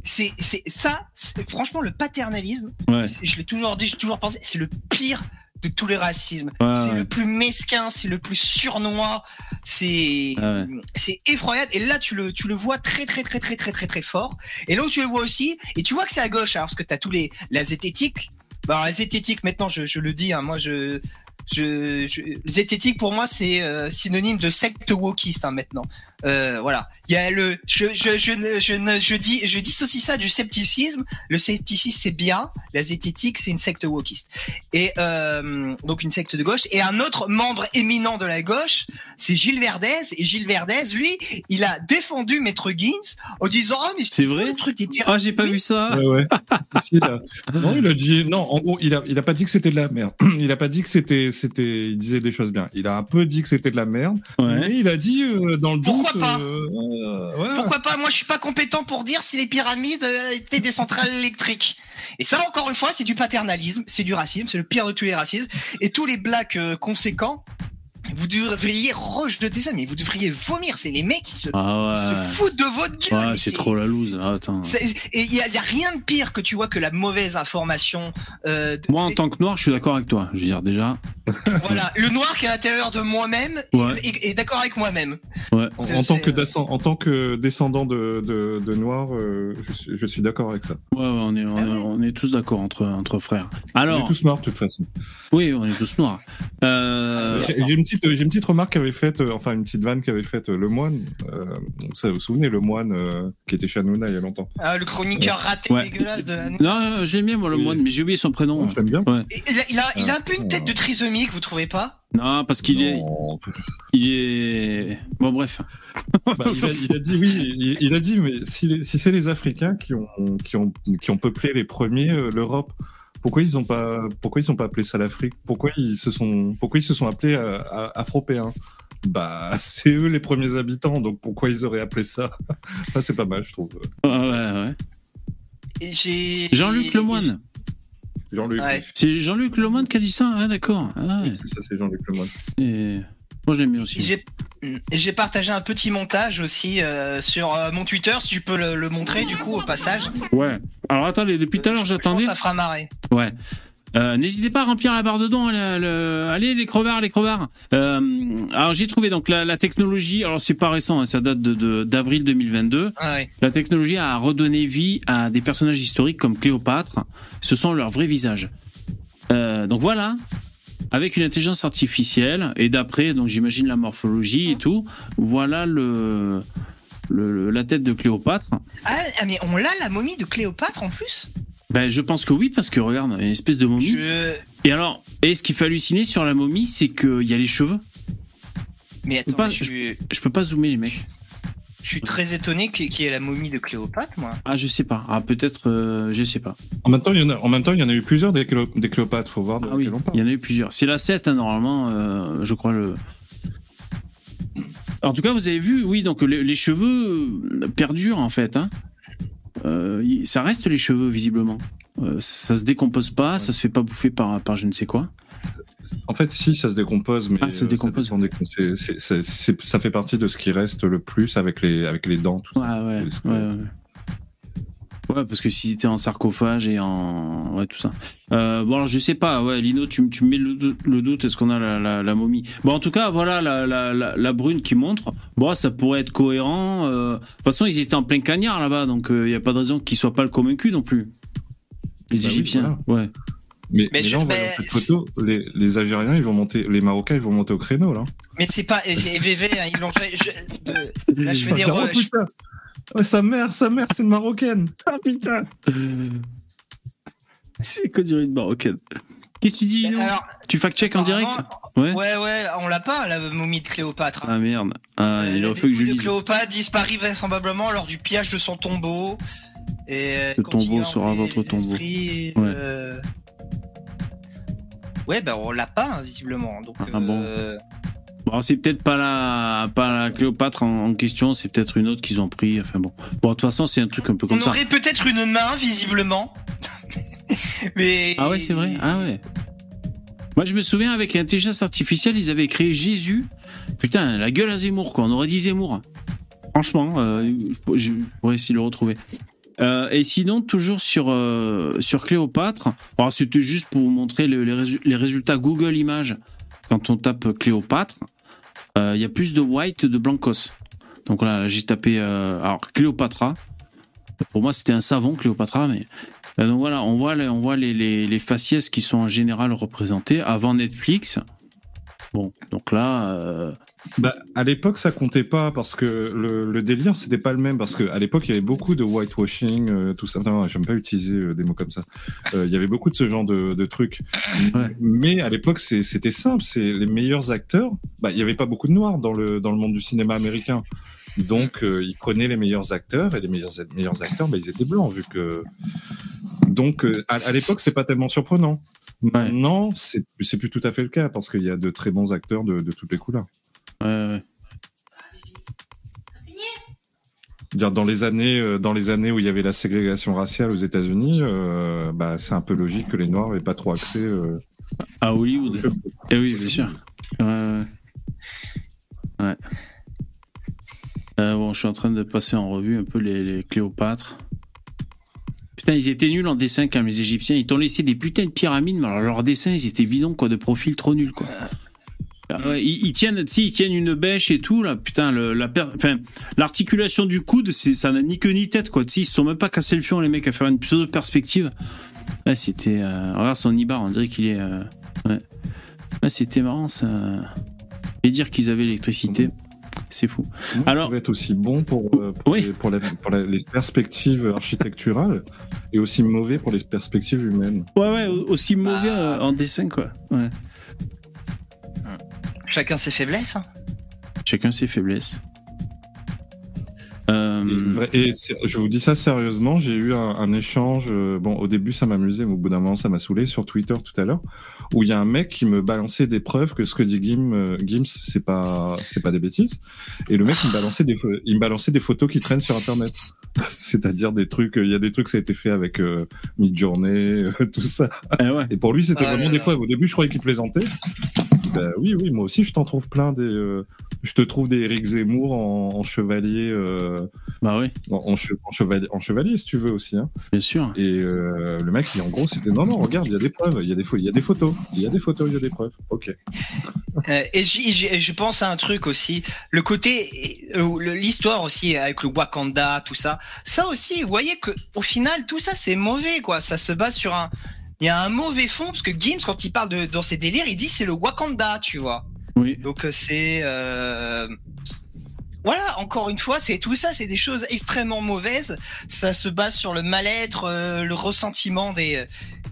c'est, ça. franchement, le paternalisme, Ouais. je l'ai toujours dit, j'ai toujours pensé, c'est le pire de tous les racismes. Ouais, c'est ouais. le plus mesquin, c'est le plus surnois, c'est Ah ouais. c'est effroyable. Et là, tu le tu le vois très très très très très très très fort. Et là où tu le vois aussi, et tu vois que c'est à gauche, alors parce que t'as tous les la zététique. Bah, la zététique, maintenant, je, je le dis, hein, moi, je je, je zététique pour moi c'est euh, synonyme de secte wokiste hein, maintenant. Euh, voilà, il y a le je je je ne je ne je dis je dissocie ça du scepticisme. Le scepticisme c'est bien, la zététique c'est une secte wokiste. Et euh, donc une secte de gauche et un autre membre éminent de la gauche, c'est Gilles Verdez et Gilles Verdez lui, il a défendu Maître Gims en disant "Oh mais C'est vrai le truc des pirates." Ah, j'ai pas vu ça. Ouais, ouais. Si, il a- Non, il a dit non. En gros, il a, il a pas dit que c'était de la merde. Il a pas dit que c'était, c'était. Il disait des choses bien. Il a un peu dit que c'était de la merde. Ouais. Mais il a dit euh, dans le. Pourquoi pas euh, euh, voilà. Pourquoi pas? Moi, je suis pas compétent pour dire si les pyramides euh, étaient des centrales électriques. Et ça, encore une fois, c'est du paternalisme, c'est du racisme, c'est le pire de tous les racismes. Et tous les blacks conséquents, vous devriez rejeter ça, mais vous devriez vomir. C'est les mecs qui se, Ah qui ouais. se foutent de votre gueule. Ouais, c'est trop la loose. Ah, attends. Et il y a, y a rien de pire que tu vois que la mauvaise information. Euh, de- Moi, en tant que noir, je suis d'accord avec toi. Je veux dire, déjà. voilà, le noir qui est à l'intérieur de moi-même Ouais. est, d'accord avec moi-même. Ouais. En, en tant que euh, en tant que descendant de, de, de noirs, euh, je suis, je suis d'accord avec ça. Ouais, ouais, on est, on, Ah est- on est tous d'accord entre, entre frères. On Alors, est tous noirs de toute façon. oui, on est tous noirs. Euh, J'ai j'ai une petite, j'ai une petite remarque qu'avait faite, euh, enfin une petite vanne qu'avait faite euh, le moine. Euh, ça, vous vous souvenez le moine euh, qui était chez Hanouna il y a longtemps. ah, le chroniqueur raté Ouais. dégueulasse de. non, euh, je l'aime bien, moi, le moine, mais j'ai oublié son prénom. Je l'aime bien. Et Il a, il a, il a un peu une tête de trisomique, vous trouvez pas? Non, parce qu'il est, Non. il est. Bon, bref. Bah, il, a, il a dit oui, il, il a dit mais si, les- si c'est les Africains qui ont, qui ont, qui ont peuplé les premiers euh, l'Europe, pourquoi ils ont pas, pourquoi ils ont pas appelé ça l'Afrique? Pourquoi ils se sont, pourquoi ils se sont appelés euh, a- Afropéens? Bah c'est eux les premiers habitants, donc pourquoi ils auraient appelé ça? Ça c'est pas mal, je trouve. Ouais, Jean-Luc Lemoine. Jean-Luc. Ouais. C'est Jean-Luc Lemoine qui a dit ça? Ah, d'accord. Ah, ouais. Oui, c'est ça, c'est Jean-Luc Lemoyne. Et... Moi, je l'aime bien aussi. j'ai partagé un petit montage aussi euh, sur euh, mon Twitter, si tu peux le, le montrer du coup au passage. Ouais. Alors, attendez, depuis tout à l'heure, j'attendais. ça fera marrer. Ouais. Euh, N'hésitez pas à remplir la barre de dons. le- le- Allez, les crevards, les crevards. Alors, j'ai trouvé donc la, la technologie. Alors, c'est pas récent, hein, ça date de- d'avril 2022. Ah. La technologie a redonné vie à des personnages historiques comme Cléopâtre. Ce sont leurs vrais visages. Donc voilà, avec une intelligence artificielle et d'après, donc j'imagine la morphologie et tout. Voilà le, le- le- la tête de Cléopâtre. Ah, ah, mais on l'a la momie de Cléopâtre en plus? Ben je pense que oui parce que regarde, il y a une espèce de momie. je... Et alors, et ce qui fait halluciner sur la momie, c'est qu'il y a les cheveux. Mais attends, Pas- mais je, suis, Je peux pas zoomer les mecs. Je suis très étonné qu'il y ait la momie de Cléopâtre, moi. Ah je sais pas. Ah peut-être, euh, je sais pas. En même temps, il y en a, en même temps, il y en a eu plusieurs des, Cléo- des Cléopâtres. Faut voir de Ah oui, quel on parle. il y en a eu plusieurs. C'est la 7 hein, normalement, euh, je crois le. En tout cas, vous avez vu, oui, donc les, les cheveux euh, perdurent en fait. Hein. Euh, ça reste les cheveux visiblement. Euh, ça, ça se décompose pas, ça se fait pas bouffer par, par je ne sais quoi. En fait, si, ça se décompose, mais Ah, ça se euh, décompose. des- ça fait partie de ce qui reste le plus avec les, avec les dents. Tout Ouais, ça. ouais, ouais, squelette. ouais. Ouais, parce que si c'était en sarcophage et en. Ouais, tout ça. Euh, bon, alors je sais pas, ouais, Lino, tu, me- tu me mets le, doute- le doute, est-ce qu'on a la, la, la momie? Bon, en tout cas, voilà la, la, brune qui montre. Bon, ça pourrait être cohérent. euh, De toute façon, ils étaient en plein cagnard là-bas, donc il n'y a pas de raison qu'ils soient pas le convaincus non plus. Les Bah oui, Égyptiens, ouais. Mais, Mais mais je- là, en voyant mais cette photo, les, les Algériens, ils vont monter, les Marocains, ils vont monter au créneau, là. Mais c'est pas. Et VV, hein, ils l'ont fait. je- de- Là, je fais des. Oh, re-. Ouais, sa mère, sa mère, c'est une Marocaine. Ah putain C'est que du rythme marocaine. Qu'est-ce que tu dis, Lino Alors, Tu fact-check en direct Ouais. Ouais, ouais, on l'a pas, la momie de Cléopâtre. hein. Ah merde. Ah, Euh, il la aurait fallu que je dépouille de lise. Cléopâtre disparaît vraisemblablement lors du pillage de son tombeau. Et Le tombeau sera votre tombeau. Ouais. euh, Ouais, bah on l'a pas, hein, visiblement. Donc, Ah bon euh, Bon, c'est peut-être pas la, pas la Cléopâtre en, en question, c'est peut-être une autre qu'ils ont pris. Enfin bon. Bon, de toute façon, c'est un truc un peu comme on ça. aurait peut-être une main, visiblement. Mais. Ah ouais, c'est vrai. Ah ouais. Moi, je me souviens avec l'intelligence artificielle, ils avaient créé Jésus. Putain, la gueule à Zemmour, quoi. On aurait dit Zemmour. Franchement, euh, je pourrais essayer de le retrouver. Euh, et sinon, toujours sur, euh, sur Cléopâtre, c'était juste pour vous montrer le- les, résu- les résultats Google Images. Quand on tape Cléopâtre, euh, il y a plus de white de blancos. Donc là, j'ai tapé alors Cléopatra. Pour moi, c'était un savon Cléopatra, mais donc voilà, on voit, on voit les, les, les faciès qui sont en général représentés avant Netflix. Bon, donc là, euh, Bah, à l'époque, ça comptait pas parce que le, le délire, c'était pas le même. Parce qu'à l'époque, il y avait beaucoup de whitewashing, euh, tout ça. Non, j'aime pas utiliser euh, des mots comme ça. Euh, Il y avait beaucoup de ce genre de, de trucs. Ouais. Mais à l'époque, c'était simple. C'est les meilleurs acteurs. Bah, il y avait pas beaucoup de noirs dans le, dans le monde du cinéma américain. Donc, euh, ils prenaient les meilleurs acteurs et les meilleurs, meilleurs acteurs, bah, ils étaient blancs, vu que. Donc, à, à l'époque, c'est pas tellement surprenant. Ouais. Non, c'est c'est plus tout à fait le cas parce qu'il y a de très bons acteurs de, de toutes les couleurs. ouais, ouais. Dire, Dans les années, euh, dans les années où il y avait la ségrégation raciale aux États-Unis, euh, bah, c'est un peu logique que les Noirs n'aient pas trop accès. euh, à Hollywood. aux cheveux. Eh oui, bien sûr. Ouais, ouais. Ouais. Euh, bon, je suis en train de passer en revue un peu les, les Cléopâtres. Putain, ils étaient nuls en dessin quand même, les Égyptiens. Ils t'ont laissé des putains de pyramides, mais alors leurs dessins, ils étaient bidons, quoi, de profil trop nul, quoi. Ah ils, tiennent, tiennent une bêche et tout, là. Putain, le, la l'articulation du coude, ça n'a ni queue ni tête, quoi. Tu sais, ils se sont même pas cassé le fion, les mecs, à faire une pseudo perspective. Ouais, c'était, euh, regarde son Ibar, on dirait qu'il est, euh, ouais. Ouais, c'était marrant, ça. Et dire qu'ils avaient l'électricité, c'est fou. Moi, Alors- ça va être aussi bon pour, euh, pour, Oui. les, pour, la- pour la- les perspectives architecturales et aussi mauvais pour les perspectives humaines. Ouais, ouais, aussi mauvais euh, en dessin, quoi. Ouais. Chacun ses faiblesses. hein. Chacun ses faiblesses. Euh, Et, je vous dis ça sérieusement, j'ai eu un, un échange. euh, bon, au début, ça m'amusait, mais au bout d'un moment, ça m'a saoulé sur Twitter tout à l'heure, où il y a un mec qui me balançait des preuves que ce que dit Gim, euh, Gims, c'est pas, c'est pas des bêtises. Et le mec, il me balançait des, il me balançait des photos qui traînent sur Internet. C'est-à-dire des trucs, il y a des trucs, ça a été fait avec euh, Midjourney, euh, tout ça. eh ouais. Et pour lui, c'était Ah vraiment là des preuves. Au début, je croyais qu'il plaisantait. Ben oui, oui, moi aussi, je t'en trouve plein des. Je te trouve des Eric Zemmour en, en chevalier, euh, Bah oui, en, en che- en chevalier, en chevalier, si tu veux aussi. Hein. bien sûr. Et euh, le mec, il, en gros, c'était non, non, regarde, il y a des preuves, il y a des, pho- il y a des photos, il y a des photos, il y a des preuves. Ok. Euh, et je pense à un truc aussi, le côté, l'histoire aussi avec le Wakanda, tout ça. Ça aussi, vous voyez que au final, tout ça c'est mauvais, quoi. Ça se base sur un, il y a un mauvais fond parce que Gims, quand il parle de dans ses délires, il dit c'est le Wakanda, tu vois. Oui. Donc euh, c'est, euh, voilà, encore une fois, c'est tout ça, c'est des choses extrêmement mauvaises. Ça se base sur le mal-être, euh, le ressentiment des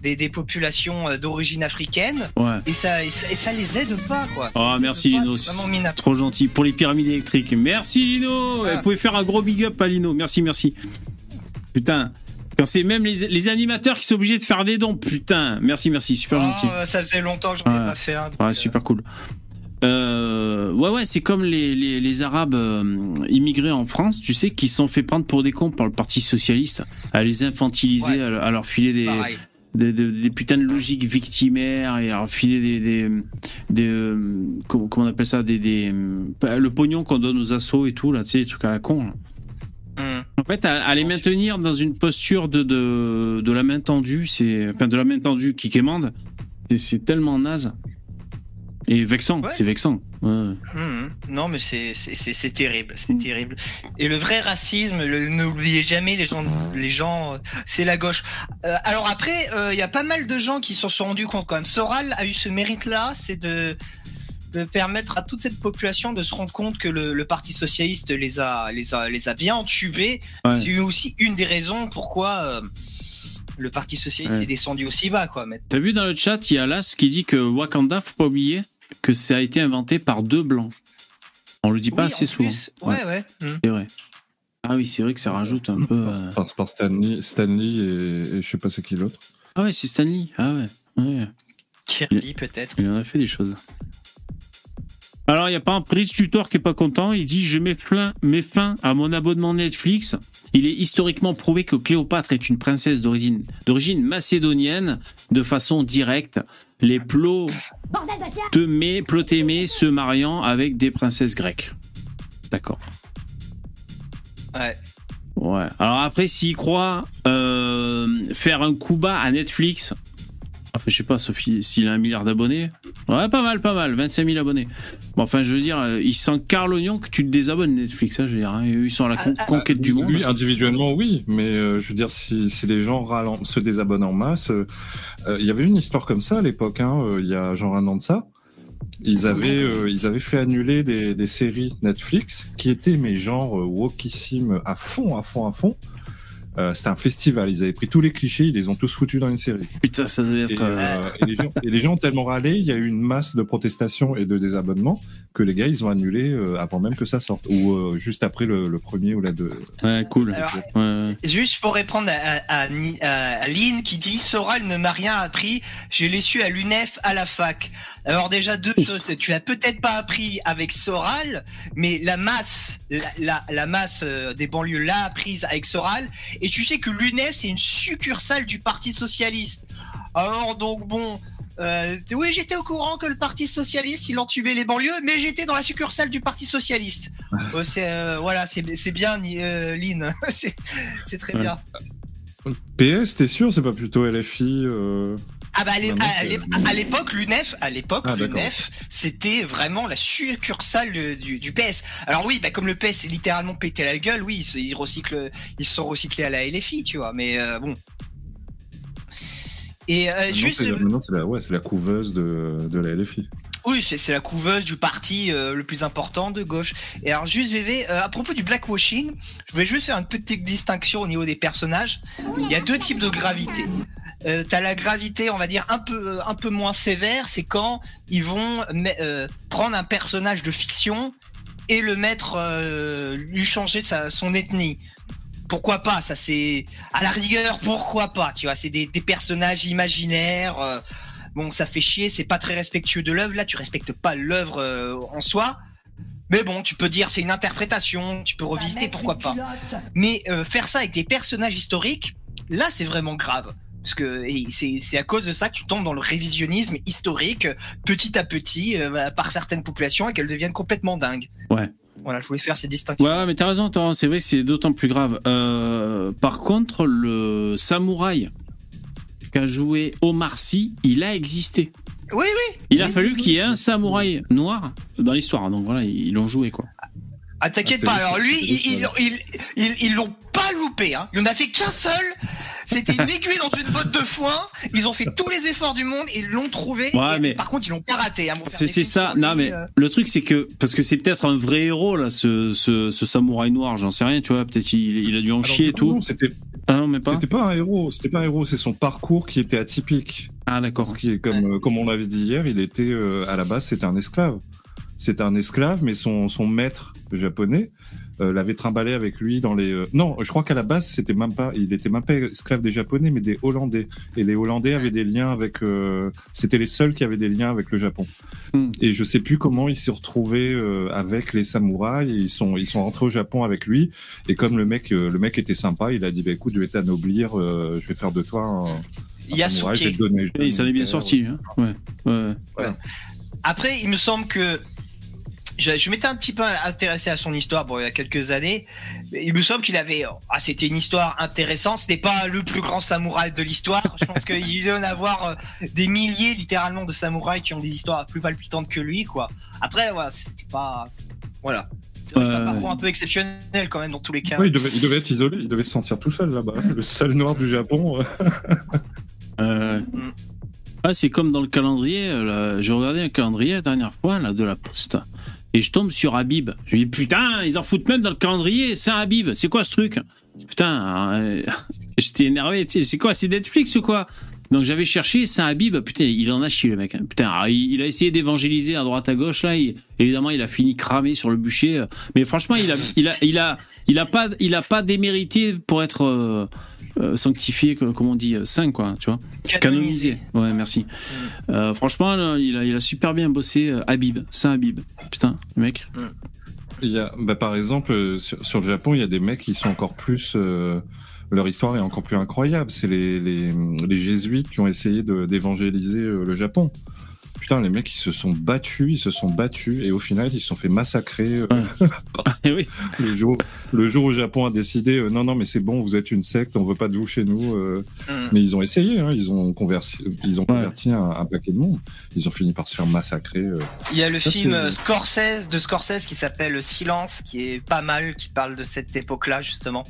des, des populations d'origine africaine. Ouais. Et ça, et ça, et ça les aide pas, quoi. Ça Oh, merci, pas, Lino. vraiment. Trop gentil. Pour les pyramides électriques. Merci, Lino. Ah. Vous pouvez faire un gros big up à Lino. Merci, merci. Putain. Quand c'est même les, les animateurs qui sont obligés de faire des dons. Putain. Merci, merci. Super gentil. Ah, ça faisait longtemps que j'en ai pas fait un. donc, Ouais, euh, super cool. Euh, ouais, ouais, c'est comme les, les, les Arabes euh, immigrés en France, tu sais, qui sont fait prendre pour des cons par le Parti Socialiste, à les infantiliser, Ouais. à, leur- à leur filer des, des, des, des putains de logiques victimaires et à leur filer des. des, euh, comment, on appelle ça des, des, Le pognon qu'on donne aux assos et tout, là, tu sais, les trucs à la con. Hum. En fait, à, à les maintenir dans une posture de, de, de la main tendue, c'est. Enfin, de la main tendue qui quémande, c'est tellement naze. Et vexant, Ouais, c'est vexant. Ouais. Mhm. Non, mais c'est c'est- c'est c'est terrible, c'est terrible. Et le vrai racisme, n'oubliez jamais les gens, les gens, euh, c'est la gauche. Euh, alors après, euh, il y a pas mal de gens qui s'en sont rendus compte quand même. Soral a eu ce mérite-là, c'est de de permettre à toute cette population de se rendre compte que le, le Parti socialiste les a les a les a bien entubés. Ouais. C'est aussi une des raisons pourquoi euh, le Parti socialiste est descendu aussi bas, quoi. T'as vu dans le chat, il y a Las qui dit que Wakanda, faut pas oublier que ça a été inventé par deux blancs. On le dit pas Oui, assez en souvent. plus. Ouais, ouais. C'est vrai. Ah oui, c'est vrai que ça rajoute un peu. euh, Par, par Stanley, Stanley et, et je sais pas c'est qui l'autre. Ah ouais, c'est Stanley. Ah ouais. ouais. Kirby peut-être. Il en a fait des choses. Alors, il n'y a pas un prise tutor qui est pas content. Il dit Je mets fin, mets fin à mon abonnement Netflix. Il est historiquement prouvé que Cléopâtre est une princesse d'origine d'origine macédonienne de façon directe. Les plots temés, plotémés se mariant avec des princesses grecques. D'accord. Ouais. Ouais. Alors après, s'il croit euh, faire un coup bas à Netflix, enfin, je sais pas, Sophie, s'il a un milliard d'abonnés. Ouais, pas mal, pas mal, 25 000 abonnés. Bon, enfin, je veux dire, euh, il sent car l'oignon que tu te désabonnes Netflix, hein, je veux dire. hein. Ils sont à la con- Ah, ah, conquête du monde. Oui, individuellement, oui, mais euh, je veux dire, si, si les gens ralent- se désabonnent en masse, euh, euh, il y avait une histoire comme ça à l'époque, hein, il y a genre un an de ça. Ils avaient, euh, ils avaient fait annuler des, des séries Netflix qui étaient, mais genre, wokissimes à fond, à fond, à fond. Euh, C'était un festival, ils avaient pris tous les clichés, ils les ont tous foutus dans une série. Putain, ça devait Et, être. euh, euh, et les gens, et les gens ont tellement râlé, il y a eu une masse de protestations et de désabonnements que les gars, ils ont annulé euh, avant même que ça sorte, ou euh, juste après le, le premier ou la deux. Ouais, cool. Alors, Ouais, ouais. Juste pour répondre à, à, à- à Lynn qui dit Soral ne m'a rien appris, je l'ai su à l'UNEF à la fac. Alors déjà deux choses, tu l'as peut-être pas appris avec Soral, mais la masse, la, la, la masse euh, des banlieues l'a apprise avec Soral, et tu sais que l'UNEF c'est une succursale du Parti socialiste. Alors donc bon. Euh, oui, j'étais au courant que le Parti socialiste il entubait les banlieues, mais j'étais dans la succursale du Parti socialiste. Euh, c'est euh, voilà, c'est bien, Lynn, c'est c'est très Ouais. bien. PS, t'es sûr, c'est pas plutôt LFI. Ah bah à l'époque l'UNEF, à l'époque Ah, l'UNEF, c'était vraiment la succursale du, du PS. Alors oui, bah comme le PS est littéralement pété la gueule, oui, ils, recyclent, ils se sont recyclés à la LFI, tu vois. Mais euh, bon. Et euh, juste, c'est la, maintenant, c'est la, ouais, la couveuse de, de la LFI. Oui, c'est la couveuse du parti euh, le plus important de gauche. Et alors juste VV, euh, à propos du blackwashing, je voulais juste faire une petite distinction au niveau des personnages. Il y a deux types de gravité. Euh, T'as la gravité, on va dire un peu un peu moins sévère, c'est quand ils vont euh, prendre un personnage de fiction et le mettre, euh, lui changer sa, son ethnie. Pourquoi pas Ça c'est à la rigueur, pourquoi pas Tu vois, c'est des, des personnages imaginaires. euh, bon, ça fait chier, c'est pas très respectueux de l'œuvre. Là, tu respectes pas l'œuvre euh, en soi. Mais bon, tu peux dire c'est une interprétation, tu peux revisiter, pourquoi pas. Mais euh, faire ça avec des personnages historiques, là, c'est vraiment grave. Parce que c'est à cause de ça que tu tombes dans le révisionnisme historique, petit à petit, euh, par certaines populations, et qu'elles deviennent complètement dingues. Ouais. Voilà, je voulais faire ces distinctions. Ouais, mais t'as raison, t'as raison, c'est vrai que c'est d'autant plus grave. Euh, par contre, le samouraï qu'a joué Omar Sy, il a existé. Oui, oui. Il a fallu qu'il y ait un samouraï noir dans l'histoire, donc voilà, ils l'ont joué quoi. Ah, t'inquiète Ah, pas. Alors lui, ils ils ils ils ils l'ont pas loupé. Hein. Il en a fait qu'un seul. C'était une aiguille dans une botte de foin. Ils ont fait tous les efforts du monde. Ils l'ont trouvé. Ouais, Et mais- par contre, ils l'ont pas raté. Hein, C'est ça. Non, lui, mais euh. le truc, c'est que parce que c'est peut-être un vrai héros là, ce, ce, ce samouraï noir. J'en sais rien, tu vois. Peut-être il, il a dû en Alors, chier et tout. non, C'était Ah non, mais pas. c'était pas un héros, c'était pas un héros, c'est son parcours qui était atypique. Ah d'accord. Parce qu'il est comme, euh, comme on l'avait dit hier, il était euh, à la base c'était un esclave. C'était un esclave, mais son, son maître japonais euh, l'avait trimballé avec lui dans les. euh, Non, je crois qu'à la base c'était même pas, il était même pas esclave des japonais, mais des hollandais. Et les hollandais avaient des liens avec. euh, C'était les seuls qui avaient des liens avec le Japon. Hmm. Et je sais plus comment il s'est retrouvé euh, avec les samouraïs. Ils sont ils sont rentrés au Japon avec lui. Et comme le mec euh, le mec était sympa, il a dit bah écoute je vais t'anoblir, euh, je vais faire de toi un, un samouraï, je vais Yasuke. te donner. je te Et donne il s'en est bien sorti. Hein. Ouais. ouais. Après, il me semble que je, je m'étais un petit peu intéressé à son histoire bon, il y a quelques années. Il me semble qu'il avait, ah, c'était une histoire intéressante. C'était pas le plus grand samouraï de l'histoire. Je pense qu'il doit en avoir euh, des milliers, littéralement, de samouraïs qui ont des histoires plus palpitantes que lui, quoi. Après, voilà, c'était pas, voilà. C'est un Ouais, parcours un peu exceptionnel quand même dans tous les cas. Ouais, il, devait, il devait être isolé, il devait se sentir tout seul là-bas. Le seul noir du Japon. euh. Euh, Mm. ah, c'est comme dans le calendrier. euh, J'ai regardé un calendrier la dernière fois là, de la poste. Et je tombe sur Habib. Je me dis, putain, ils en foutent même dans le calendrier. Un Habib. C'est quoi ce truc? Putain, euh, j'étais énervé. C'est quoi? C'est Netflix ou quoi? Donc j'avais cherché, un Habib. Putain, il en a chié le mec. hein. Putain, alors, il, a essayé d'évangéliser à droite à gauche. Là, évidemment, il a fini cramé sur le bûcher. Mais franchement, il a, il a, il a, il a pas, il a pas démérité pour être euh, euh, sanctifié, comme on dit, euh, saint, quoi. Tu vois Canonisé. Ouais, merci. Euh, franchement, là, il, a, il a super bien bossé. euh, Habib, c'est Habib. Putain, le mec. Il y a, bah, par exemple, sur, sur le Japon, il y a des mecs qui sont encore plus. euh, leur histoire est encore plus incroyable. C'est les, les, les jésuites qui ont essayé d'évangéliser euh, le Japon. Putain, les mecs, ils se sont battus, ils se sont battus, et au final, ils se sont fait massacrer. euh, Eh oui. le, jour, le jour où le Japon a décidé, euh, non, non, mais c'est bon, vous êtes une secte, on veut pas de vous chez nous. euh. Mm. Mais ils ont essayé, hein, ils ont converti, ils ont converti un, un paquet de monde. Ils ont fini par se faire massacrer. euh. Il y a le Ça, film Scorsese de Scorsese qui s'appelle Silence, qui est pas mal, qui parle de cette époque-là justement.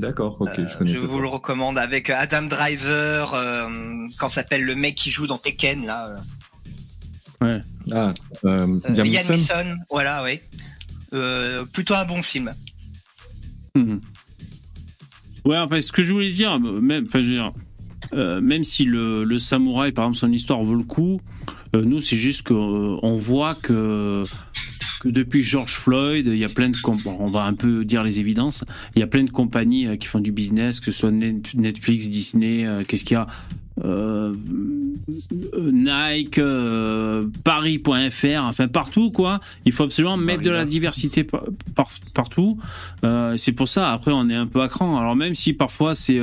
D'accord, ok, Euh, je connais je vous le recommande avec Adam Driver, euh, quand s'appelle le mec qui joue dans Tekken là. euh, Ah, euh, euh, Neeson, voilà, oui. Euh, plutôt un bon film. Mhm. Ouais, enfin, ce que je voulais dire, même, enfin, je veux dire, euh, même si le, le samouraï, par exemple, son histoire vaut le coup, euh, nous, c'est juste qu'on voit que, que depuis George Floyd, il y a plein de. on va un peu dire les évidences. Il y a plein de compagnies euh, qui font du business, que ce soit Net- Netflix, Disney, euh, qu'est-ce qu'il y a euh, Nike, euh, Paris.fr, enfin partout quoi. Il faut absolument mettre de la diversité par- par- partout. Euh, c'est pour ça. Après, on est un peu à cran. Alors même si parfois c'est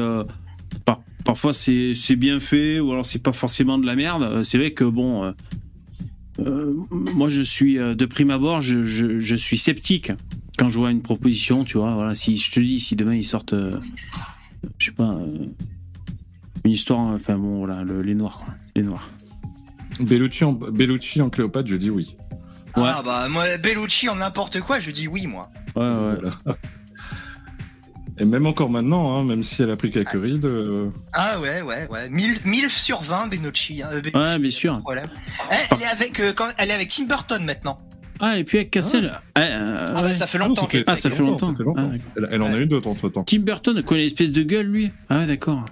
par- parfois c'est bien fait ou alors c'est pas forcément de la merde. C'est vrai que bon. Euh, moi, je suis euh, de prime abord, je, je, je suis sceptique quand je vois une proposition. Tu vois, voilà. Si je te dis, si demain ils sortent, euh, je sais pas, euh, une histoire. Enfin bon, voilà, le- les noirs, quoi. les noirs. Bellucci en, Bellucci en Cléopâtre, je dis oui. Ah bah moi Bellucci en n'importe quoi, je dis oui moi. Ouais, ouais. Voilà. Et même encore maintenant, hein, même si elle a pris quelques rides, euh, Ah ouais ouais ouais, 1000, 1000 sur 20 Bellucci. Hein, Bellucci, Ouais, bien sûr. Eh, elle est avec euh, quand, elle est avec Tim Burton maintenant. Ah, et puis avec Cassel. ah, euh, Ah bah, ça fait non, longtemps. ça fait- Ah, ça avec fait longtemps. ça fait longtemps. Ah, elle, elle en a eu d'autres entre temps. Tim Burton, quoi, une espèce de gueule, lui Ah, ouais, d'accord.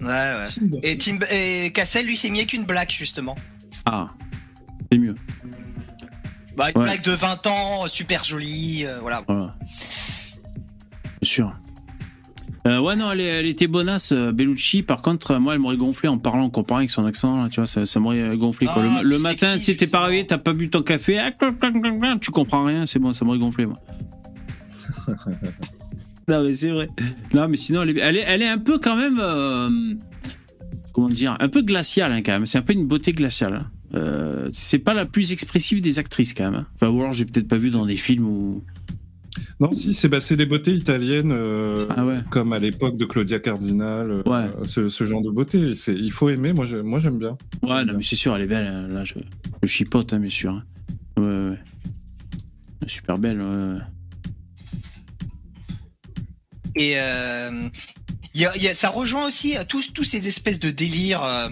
Ouais ouais. Et Tim et Cassel lui s'est mis avec une blague justement. Ah, c'est mieux. Bah, une Ouais. blague de 20 ans, super jolie, euh, voilà. Voilà. Bien sûr. Euh, ouais, non, elle, était bonasse, euh, Bellucci. Par contre, euh, moi, elle m'aurait gonflé en parlant, en comparant avec son accent, là, tu vois, ça, ça m'aurait gonflé. Quoi. Ah, le matin, tu sais, t'es pas réveillé, t'as pas bu ton café, ah, clac, clac, clac, clac, tu comprends rien, c'est bon, ça m'aurait gonflé, moi. non, mais c'est vrai. Non, mais sinon, elle est, elle est, elle est un peu quand même. euh, comment dire Un peu glaciale, hein, quand même. C'est un peu une beauté glaciale. hein. Euh, c'est pas la plus expressive des actrices, quand même. hein. Enfin, ou alors, j'ai peut-être pas vu dans des films où. Non, si, c'est bah, c'est des beautés italiennes, euh, Ah ouais. comme à l'époque de Claudia Cardinal, euh, Ouais. ce, ce genre de beauté. Il faut aimer, moi j'aime bien. Ouais, non, mais c'est sûr, elle est belle. Là, je, je chipote, hein, bien sûr. hein. Ouais, ouais, Super belle. ouais. Et euh, il y a- il y a- ça rejoint aussi euh, tous, tous ces espèces de délires euh,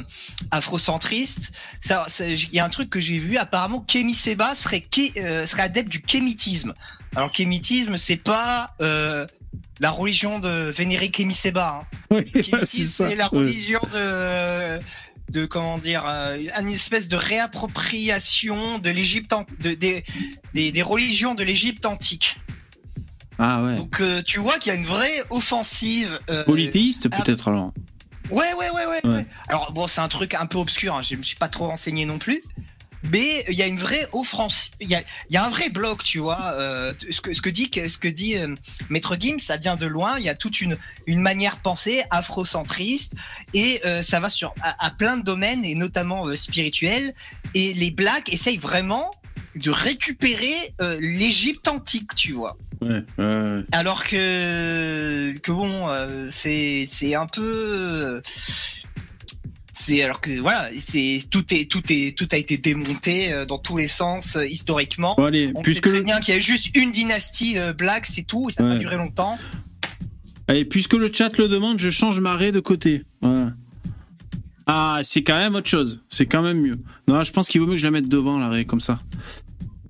afrocentristes. Ça, ça- Il y a un truc que j'ai vu, apparemment, Kemi Seba serait, ké- euh, serait adepte du kémitisme. Alors, kémitisme, c'est pas euh, la religion de vénérer Kemi Seba. Hein. Kémitisme, ça. c'est la religion de de comment dire euh, une espèce de réappropriation de l'Égypte de, des, des des religions de l'Égypte antique. Ah ouais. Donc euh, tu vois qu'il y a une vraie offensive. euh, Polythéiste, ah, peut-être alors. Ouais, ouais, ouais, ouais, Ouais. Alors bon, c'est un truc un peu obscur. Hein, je me suis pas trop renseigné non plus. Mais il y a une vraie offense. Il y a, y a un vrai bloc, tu vois. euh, ce que ce que dit ce que dit euh, Maître Gims, ça vient de loin. Il y a toute une une manière de penser afrocentriste et euh, ça va sur à, à plein de domaines et notamment euh, spirituels. Et les blacks essayent vraiment de récupérer euh, l'Égypte antique, tu vois. Ouais, ouais. Alors que que bon, euh, c'est c'est un peu c'est alors que voilà, c'est tout est tout est tout a été démonté euh, dans tous les sens euh, historiquement. Bon, allez, On puisque sait très bien qu'il y a juste une dynastie black, c'est tout, et ça n'a pas duré longtemps. allez, puisque le chat le demande, je change ma raie de côté. Voilà. Ah, c'est quand même autre chose. C'est quand même mieux. Non, je pense qu'il vaut mieux que je la mette devant, la raie, comme ça.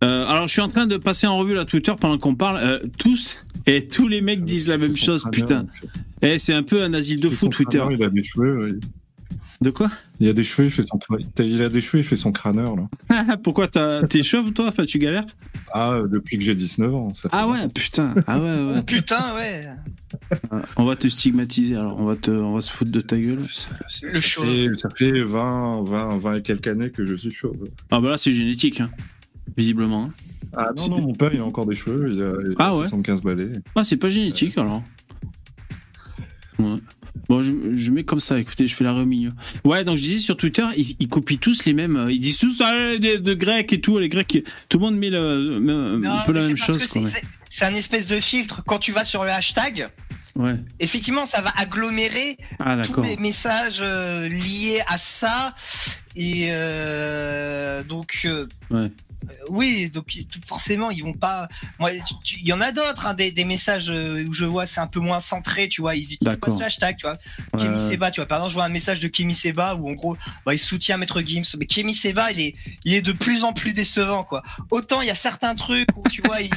Euh, alors, je suis en train de passer en revue la Twitter pendant qu'on parle. Euh, tous et tous les mecs disent la même chose, putain. donc, Eh, c'est un peu un asile de fou, Twitter. crâneur, Il a des cheveux. euh, De quoi? Il a des cheveux, il fait son Il a des cheveux, il fait son crâneur là. Pourquoi t'as- t'es chauve, toi? Enfin, tu galères? Ah, euh, depuis que j'ai 19 ans. Ça Ah ouais, putain. Ah ouais, ouais. Oh putain, ouais. On va te stigmatiser, alors on va, te, on va se foutre de ta gueule. Le fait, ça fait 20, 20, 20 et quelques années que je suis chauve. Ah bah là, c'est génétique, hein. Visiblement. hein. Ah non, non, mon père, il a encore des cheveux, il a, il a Ah ouais 75 balais. Ah, c'est pas génétique, alors. Ouais. Bon, je, je mets comme ça, écoutez, je fais la au milieu. Ouais, donc je disais sur Twitter, ils, ils copient tous les mêmes. Ils disent tous ah, de, de Grecs et tout, les Grecs. Tout le monde met le, un peu la même chose. c'est- un espèce de filtre. Quand tu vas sur le hashtag, Ouais. effectivement, ça va agglomérer Ah, tous les messages euh, liés à ça. Et euh, donc, euh, Ouais. Oui, donc forcément, ils vont pas. Moi, il y en a d'autres, hein, des, des messages euh, où je vois c'est un peu moins centré, tu vois. Ils utilisent pas ce hashtag, tu vois. Ouais, Kémy. Seba, tu vois. Par exemple, je vois un message de Kémy Seba où en gros, bah, il soutient Maître Gims. Mais Kémy Seba, il est, il est de plus en plus décevant, quoi. Autant il y a certains trucs où tu vois, il,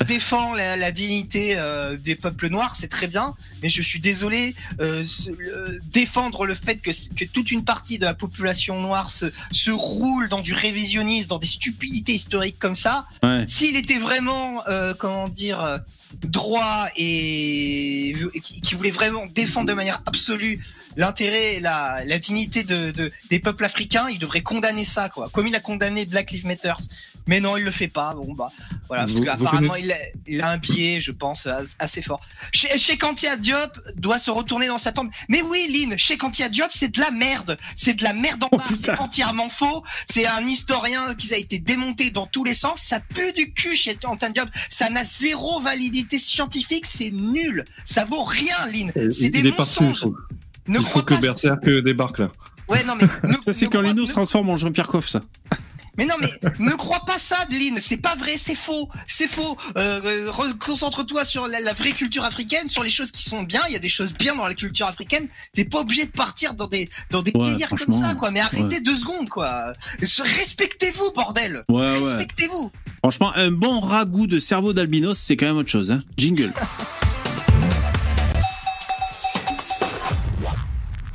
il défend la, la dignité euh, des peuples noirs, c'est très bien. Mais je suis désolé, euh, défendre le fait que, que toute une partie de la population noire se, se roule dans du révisionnisme, dans des stupidités historiques comme ça, Ouais. s'il était vraiment, euh, comment dire, euh, droit et, et qui, voulait vraiment défendre de manière absolue l'intérêt, la, la dignité de, de- des peuples africains, il devrait condamner ça, quoi. Comme il a condamné Black Lives Matter. Mais non, il le fait pas. Bon bah voilà, parce qu'apparemment vous il, a, il a un biais, je pense, as- assez fort. Chez, chez Kantia Diop doit se retourner dans sa tombe. Mais oui, Lynn, chez Kantia Diop, c'est de la merde. C'est de la merde en Oh. C'est entièrement faux. C'est un historien qui a été démonté dans tous les sens. Ça pue du cul chez Quentin Diop. Ça n'a zéro validité scientifique. C'est nul. Ça vaut rien, Lynn. C'est des mensonges. Ne il faut que. Berserk débarque là. Ouais, non mais. ne- Ça, c'est quand Lino se transforme en Jean-Pierre Coff, ça. Mais non, mais ne crois pas ça, Lynn. C'est pas vrai, c'est faux, c'est faux. Euh, euh, re- Concentre-toi sur la, la vraie culture africaine, sur les choses qui sont bien. Il y a des choses bien dans la culture africaine. T'es pas obligé de partir dans des dans des Ouais, délires comme ça, quoi. Mais arrêtez deux secondes, quoi. Respectez-vous, bordel. Ouais, ouais. Respectez-vous. Franchement, un bon ragoût de cerveau d'albinos, c'est quand même autre chose. Hein. Jingle.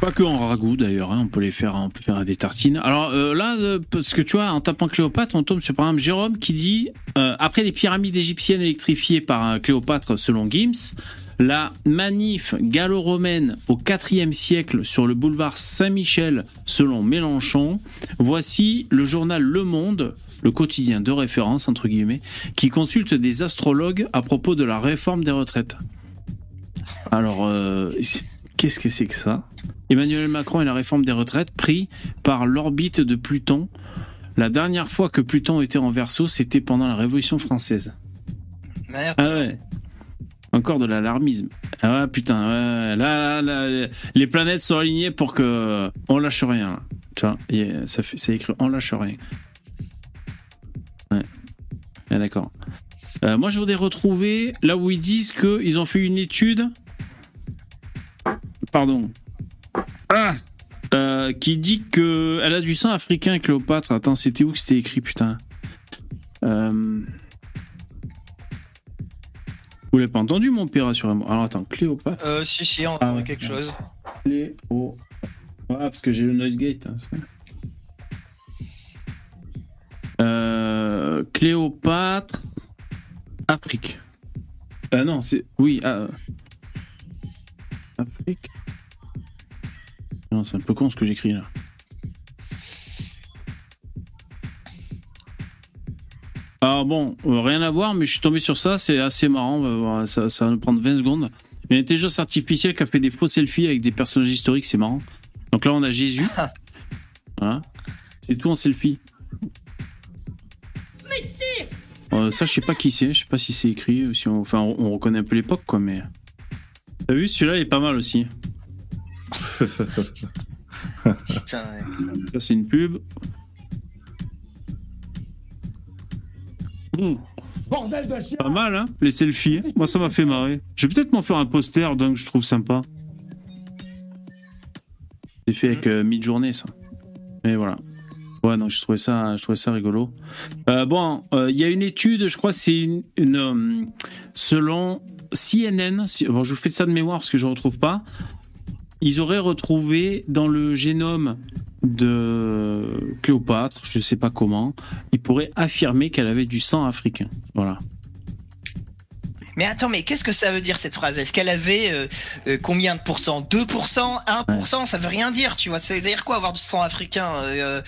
Pas que en ragoût d'ailleurs, hein, on peut les faire, on peut faire des tartines. Alors euh, là, euh, parce que tu vois, en tapant Cléopâtre, on tombe sur par exemple Jérôme qui dit euh, après les pyramides égyptiennes électrifiées par Cléopâtre selon Gims, la manif gallo-romaine au IVe siècle sur le boulevard Saint-Michel selon Mélenchon, voici le journal Le Monde, le quotidien de référence entre guillemets, qui consulte des astrologues à propos de la réforme des retraites. Alors, qu'est-ce que c'est que ça? Emmanuel Macron et la réforme des retraites pris par l'orbite de Pluton. La dernière fois que Pluton était en verso, c'était pendant la Révolution française. Merde. Ah ouais. Encore de l'alarmisme. Ah ouais, putain, ouais, là, là, là, les planètes sont alignées pour que on lâche rien. là. Tu vois, ça fait, c'est écrit on lâche rien. Ouais. Ah, d'accord. Euh, moi, je voudrais retrouver là où ils disent qu'ils ont fait une étude. Pardon. Ah Euh, Qui dit que elle a du sang africain, Cléopâtre. Attends, c'était où que c'était écrit, putain euh... Vous l'avez pas entendu, mon père, assurément. Alors attends, Cléopâtre. Euh, si, si, on Ah entend ouais. quelque chose. Cléo. Ouais, parce que j'ai le noise gate. hein. Euh, Cléopâtre. Afrique. Ah non, c'est. Oui. ah, Afrique. C'est un peu con ce que j'écris là. Alors bon, euh, rien à voir, mais je suis tombé sur ça, c'est assez marrant. Ça, ça va nous prendre 20 secondes. Il y a une intelligence artificielle qui a fait des faux selfies avec des personnages historiques, c'est marrant. Donc là, on a Jésus. Voilà. C'est tout en selfie. Euh, ça, je sais pas qui c'est. Je sais pas si c'est écrit. Si on... Enfin, on reconnaît un peu l'époque, quoi. Mais t'as vu, celui-là, il est pas mal aussi. Putain, ouais. Ça, c'est une pub. Hmm, Bordel de chien pas mal, hein Les selfies. Moi, ça m'a fait marrer. Je vais peut-être m'en faire un poster, donc je trouve sympa. C'est fait avec euh, mid-journée, ça. Et voilà. Ouais, donc je trouvais ça, je trouvais ça rigolo. Euh, bon, euh, il y a une étude, je crois, c'est une, une, euh, selon CNN. si- bon, je vous fais ça de mémoire parce que je ne retrouve pas. Ils auraient retrouvé dans le génome de Cléopâtre, je ne sais pas comment, ils pourraient affirmer qu'elle avait du sang africain. Voilà. Mais attends, mais qu'est-ce que ça veut dire cette phrase? Est-ce qu'elle avait euh, euh, combien de pourcents? 2% 1% Ça veut rien dire, tu vois. Ça veut dire quoi avoir du sang africain euh,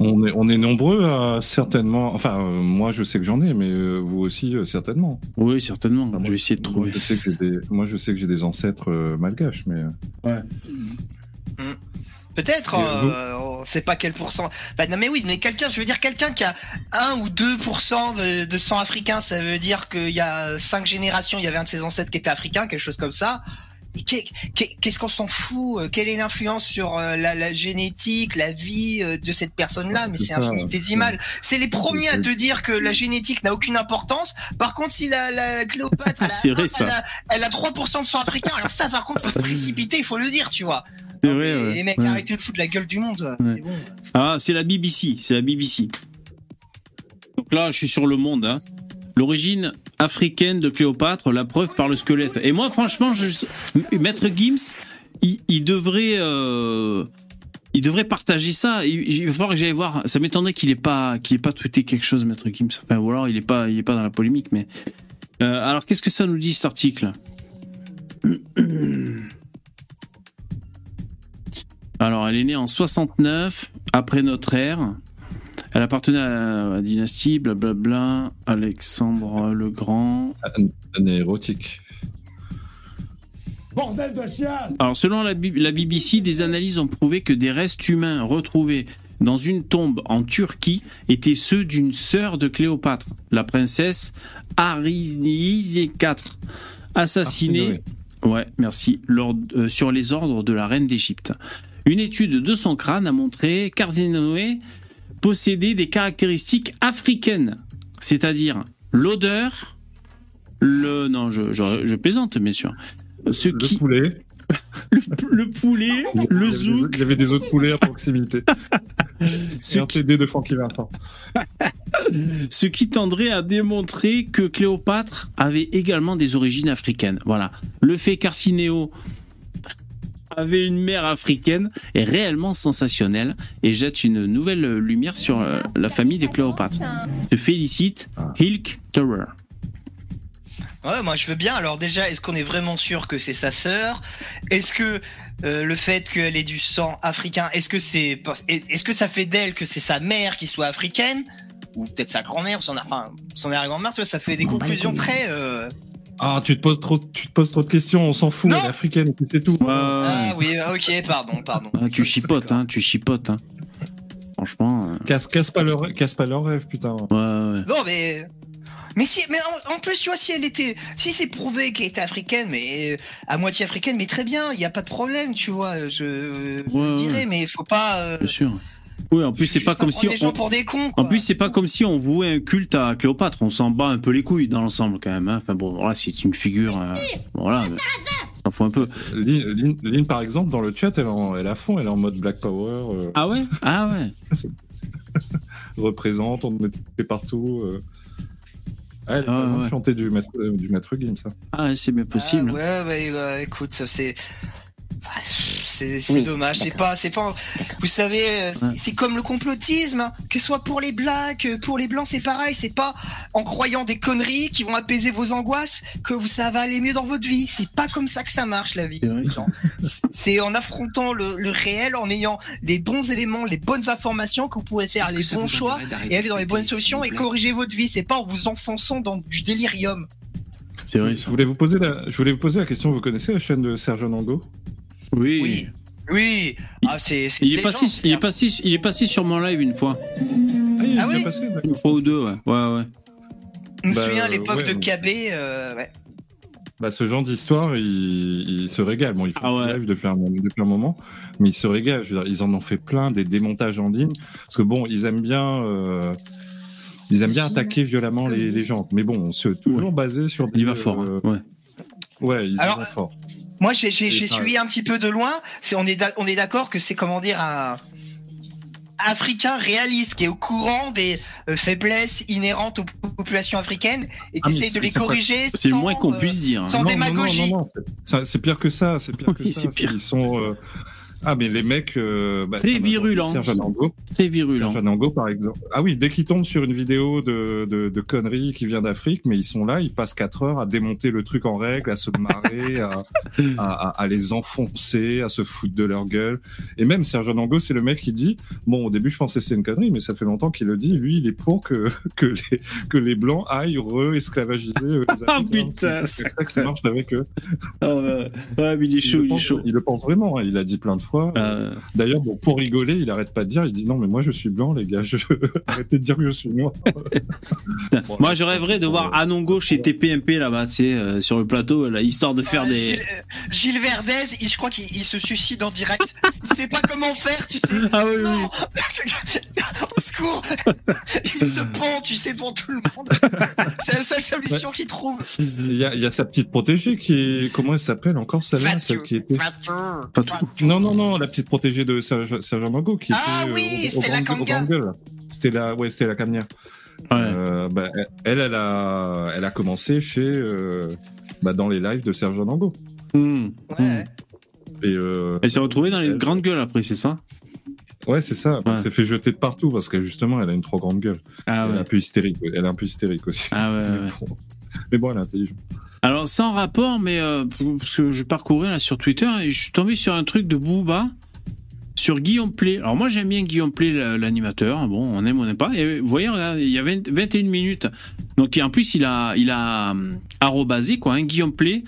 On est, on est nombreux à certainement. Enfin, euh, moi, je sais que j'en ai, mais euh, vous aussi, euh, certainement. Oui, certainement. Enfin, je vais essayer de Moi, trouver. je sais que j'ai des, moi, je sais que j'ai des ancêtres euh, malgaches, mais. euh, peut-être, Et euh, on sait pas quel pourcent. Bah, non, mais oui, mais quelqu'un, je veux dire, quelqu'un qui a 1 ou 2% de, de sang africain, ça veut dire qu'il y a 5 générations, il y avait un de ses ancêtres qui était africain, quelque chose comme ça. Qu'est-ce qu'on s'en fout euh, Quelle est l'influence sur euh, la, la génétique, la vie euh, de cette personne-là? Mais C'est infinitésimal. C'est les premiers à te dire que la génétique n'a aucune importance. Par contre, si la, la Cléopâtre, elle a, C'est vrai, hop, ça. elle a, elle a 3% de sang africain, alors ça, par contre, faut se précipiter, il faut le dire, tu vois. Non, vrai, mais ouais. Les mecs, Ouais. arrêtez de foutre la gueule du monde. Ouais. C'est bon. Ah, c'est la BBC. C'est la BBC. Donc là, je suis sur le monde. hein. L'origine africaine de Cléopâtre, la preuve par le squelette. Et moi, franchement. Maître Gims, il, devrait. euh, Il devrait partager ça. Il, va falloir que j'aille voir. Ça m'étonnerait qu'il ait pas pas tweeté quelque chose, Maître Gims. Ou alors il est pas il pas dans la polémique. Mais Euh, alors, qu'est-ce que ça nous dit cet article? Alors, elle est née en 69, après notre ère. Elle appartenait à la dynastie, blablabla, Alexandre le Grand. Année érotique. Bordel de chien Alors, selon la, B- la BBC, des analyses ont prouvé que des restes humains retrouvés dans une tombe en Turquie étaient ceux d'une sœur de Cléopâtre, la princesse Arisnisie IV, assassinée Ouais, merci. Lors- euh, sur les ordres de la reine d'Égypte. Une étude de son crâne a montré qu'Arsinoé possédait des caractéristiques africaines, c'est-à-dire l'odeur, le non, je, je, je plaisante bien sûr. Ce Le qui, poulet. le, le poulet, le zouk, Il y avait des autres poulets à proximité. ce un qui, CD de Francky Vincent. ce qui tendrait à démontrer que Cléopâtre avait également des origines africaines. Voilà. Le fait qu'Arcinéo avait une mère africaine est réellement sensationnel et jette une nouvelle lumière sur euh, la famille de Cléopâtre. Se félicite Hilk Tower. Ouais, moi je veux bien. Alors déjà, est-ce qu'on est vraiment sûr que c'est sa sœur? Est-ce que euh, le fait qu'elle ait du sang africain, est-ce que c'est, est-ce que ça fait d'elle que c'est sa mère qui soit africaine? Ou peut-être sa grand-mère, ou son, enfin, son arrière-grand-mère, ça fait des conclusions très. euh, Ah, tu te poses trop, tu te poses trop de questions, on s'en fout, Non. elle est africaine, c'est tout. Ah oui, ok, pardon, pardon. Ah, tu chipotes, hein, tu chipotes. Hein. Franchement, euh, Casse, casse pas leur, casse pas leur rêve, putain. ouais, ouais. Non mais. Mais si, mais en, en plus, tu vois, si elle était, si c'est prouvé qu'elle était africaine, mais euh, à moitié africaine, mais très bien, il y a pas de problème, tu vois, je, je Ouais, le dirais, ouais. mais il faut pas. euh, bien sûr. Oui, en plus, c'est pas comme si on, pour des cons. En plus, c'est pas comme si on vouait un culte à Cléopâtre. On s'en bat un peu les couilles dans l'ensemble, quand même. hein. Enfin bon, voilà, c'est une figure. euh, voilà, mais on s'en fout un peu. Lynn, Lynn- Lynn, par exemple, dans le chat, elle est, en, elle est à fond, elle est en mode Black Power, euh, Ah ouais? Ah ouais. représente, on était partout. euh. Ah, elle est Ah, ouais. chantée du maître, euh, du maître Gims, ça. Ah ouais, c'est bien Ah, possible. ouais, ouais, ouais, écoute, ça, c'est. C'est Oui, dommage, c'est pas, c'est pas. Vous savez, euh, c'est- c'est comme le complotisme, hein. que ce soit pour les blacks, euh, pour les blancs, c'est pareil. C'est pas en croyant des conneries qui vont apaiser vos angoisses que vous ça va aller mieux dans votre vie. C'est pas comme ça que ça marche la vie. C'est en affrontant le, le réel, en ayant les bons éléments, les bonnes informations que vous pourrez faire les bons choix et aller dans les bonnes solutions et corriger votre vie. C'est pas en vous enfonçant dans du délirium. C'est vrai, Je voulais vous poser la, je voulais vous poser la question, vous connaissez la chaîne de Serge Nango? Oui. Oui. Oui. Ah, c'est. c'est Il est passé, il est passé, il est passé sur mon live une fois. Ah, il est Ah bien oui passé. Une fois ou deux, ouais. Ouais, ouais. Je me Bah, souviens à l'époque ouais, de KB, euh, ouais. Bah, ce genre d'histoire, il, il se régale. Bon, il fait Ah ouais. des lives depuis un, depuis un moment, mais il se régale. Je veux dire, ils en ont fait plein, des démontages en ligne. Parce que bon, ils aiment bien, euh, ils aiment bien attaquer violemment les, les gens. Mais bon, c'est toujours basé sur des. Il va fort. euh, hein. Ouais. Ouais, ils y Alors, vont fort. Moi, j'ai suivi un petit peu de loin. On est d'ac- on est d'accord que c'est comment dire un africain réaliste qui est au courant des euh, faiblesses inhérentes aux populations africaines et qui Ah, mais essaye de les corriger. C'est le moins qu'on euh, puisse dire. sans Non, démagogie. c'est- pire que ça. C'est pire que ça. pire. Ils sont. euh, Ah, mais les mecs. euh, bah, Très virulents. Serge Anango, Très virulent. Serge Anango, par exemple. Ah oui, dès qu'ils tombent sur une vidéo de, de, de conneries qui vient d'Afrique, mais ils sont là, ils passent 4 heures à démonter le truc en règle, à se marrer, à, à, à- à les enfoncer, à se foutre de leur gueule. Et même Serge Anango, c'est le mec qui dit, bon, au début, je pensais que c'était une connerie, mais ça fait longtemps qu'il le dit, lui, il est pour que, que, les, que les Blancs aillent re-esclavagiser euh, les Ah, putain, c'est ça qui marche avec eux. Ah ouais, ouais, mais il est chaud, le il est pense, chaud. il le pense vraiment, hein, il l'a dit plein de fois. Euh, D'ailleurs, bon, pour rigoler, il arrête pas de dire, il dit non, mais moi je suis blanc, les gars, je... arrêtez de dire que je suis noir. Bon, Moi, je rêverais de voir Anongo chez TPMP là-bas, tu sais, euh, sur le plateau, là, histoire de faire Ouais, des. Gilles, euh, Gilles Verdez, il- je crois qu'il il se suicide en direct. Il sait pas comment faire, tu sais. Ah oui, oui. Au secours Il se pend, tu sais, devant tout le monde. C'est la seule solution qu'il trouve. Il y, a, il y a sa petite protégée qui est. Comment elle s'appelle encore celle-là Fatou. Celle qui était. Non, non, non, la petite protégée de Serge, Serge Mango qui Ah était. euh, oui, Grand- au Kanga. Grand Gueule. C'était la, ouais, c'était la camière. Ouais. Euh, bah, elle, elle a, elle a commencé chez, euh, bah, dans les lives de Serge Nango. Hmm. Ouais. Et euh, Elle s'est retrouvée dans les elle- grandes gueules après, c'est ça? Ouais, c'est ça. Elle Ouais. s'est fait jeter de partout parce que justement, elle a une trop grande gueule. Ah elle est un peu hystérique. Elle est un peu hystérique aussi. Ah ouais. Mais bon. Elle est intelligente. Alors, sans rapport, mais euh, parce que je parcourais là sur Twitter et je suis tombé sur un truc de Booba sur Guillaume Play. Alors, moi, j'aime bien Guillaume Play, la- l'animateur. Bon, on aime, on n'aime pas. Et vous voyez, il y a 20 21 minutes. Donc, en plus, il a, il a hum, arrobasé, quoi, hein, Guillaume Play.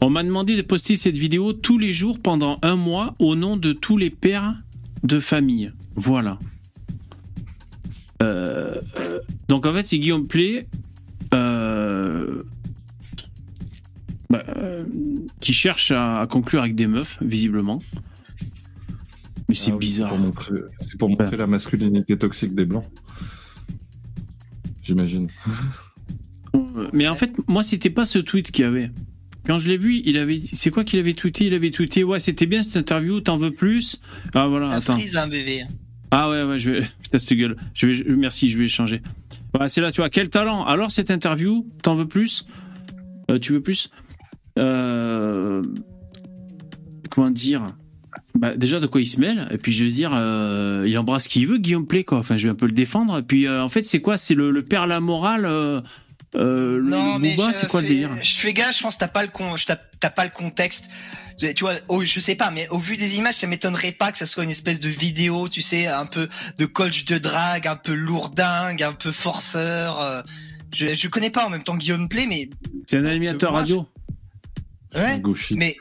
On m'a demandé de poster cette vidéo tous les jours pendant un mois au nom de tous les pères de famille. Voilà. Euh, donc, en fait, c'est Guillaume Play. Euh, bah, euh, qui cherche à, à conclure avec des meufs, visiblement. Mais c'est Ah oui, bizarre. pour montrer- C'est pour montrer la masculinité toxique des blancs. J'imagine. Mais en fait, moi, c'était pas ce tweet qu'il y avait. Quand je l'ai vu, il avait c'est quoi qu'il avait tweeté? Il avait tweeté ouais, c'était bien cette interview, t'en veux plus? Ah voilà, attends. frise, un bébé. Ah ouais ouais, je vais putain cette gueule. Je vais merci, je vais changer. Voilà, c'est là, tu vois, quel talent. Alors cette interview, t'en veux plus? Euh, Tu veux plus? Euh, Comment dire? Bah, déjà de quoi il se mêle et puis je veux dire euh, il embrasse qui il veut Guillaume Play quoi enfin je vais un peu le défendre et puis en fait c'est quoi? C'est le, le père la morale euh, le- Non, le mais Booba, je c'est quoi le fais- délire? Je fais gaffe, je pense que t'as pas le con, je t'as pas le contexte. Tu vois, oh, je sais pas, mais au vu des images, ça m'étonnerait pas que ça soit une espèce de vidéo, tu sais, un peu de coach de drague, un peu lourdingue, un peu forceur. euh, Je, je connais pas en même temps Guillaume Play, mais c'est un animateur Moi, radio ouais. Gauchiste. Mais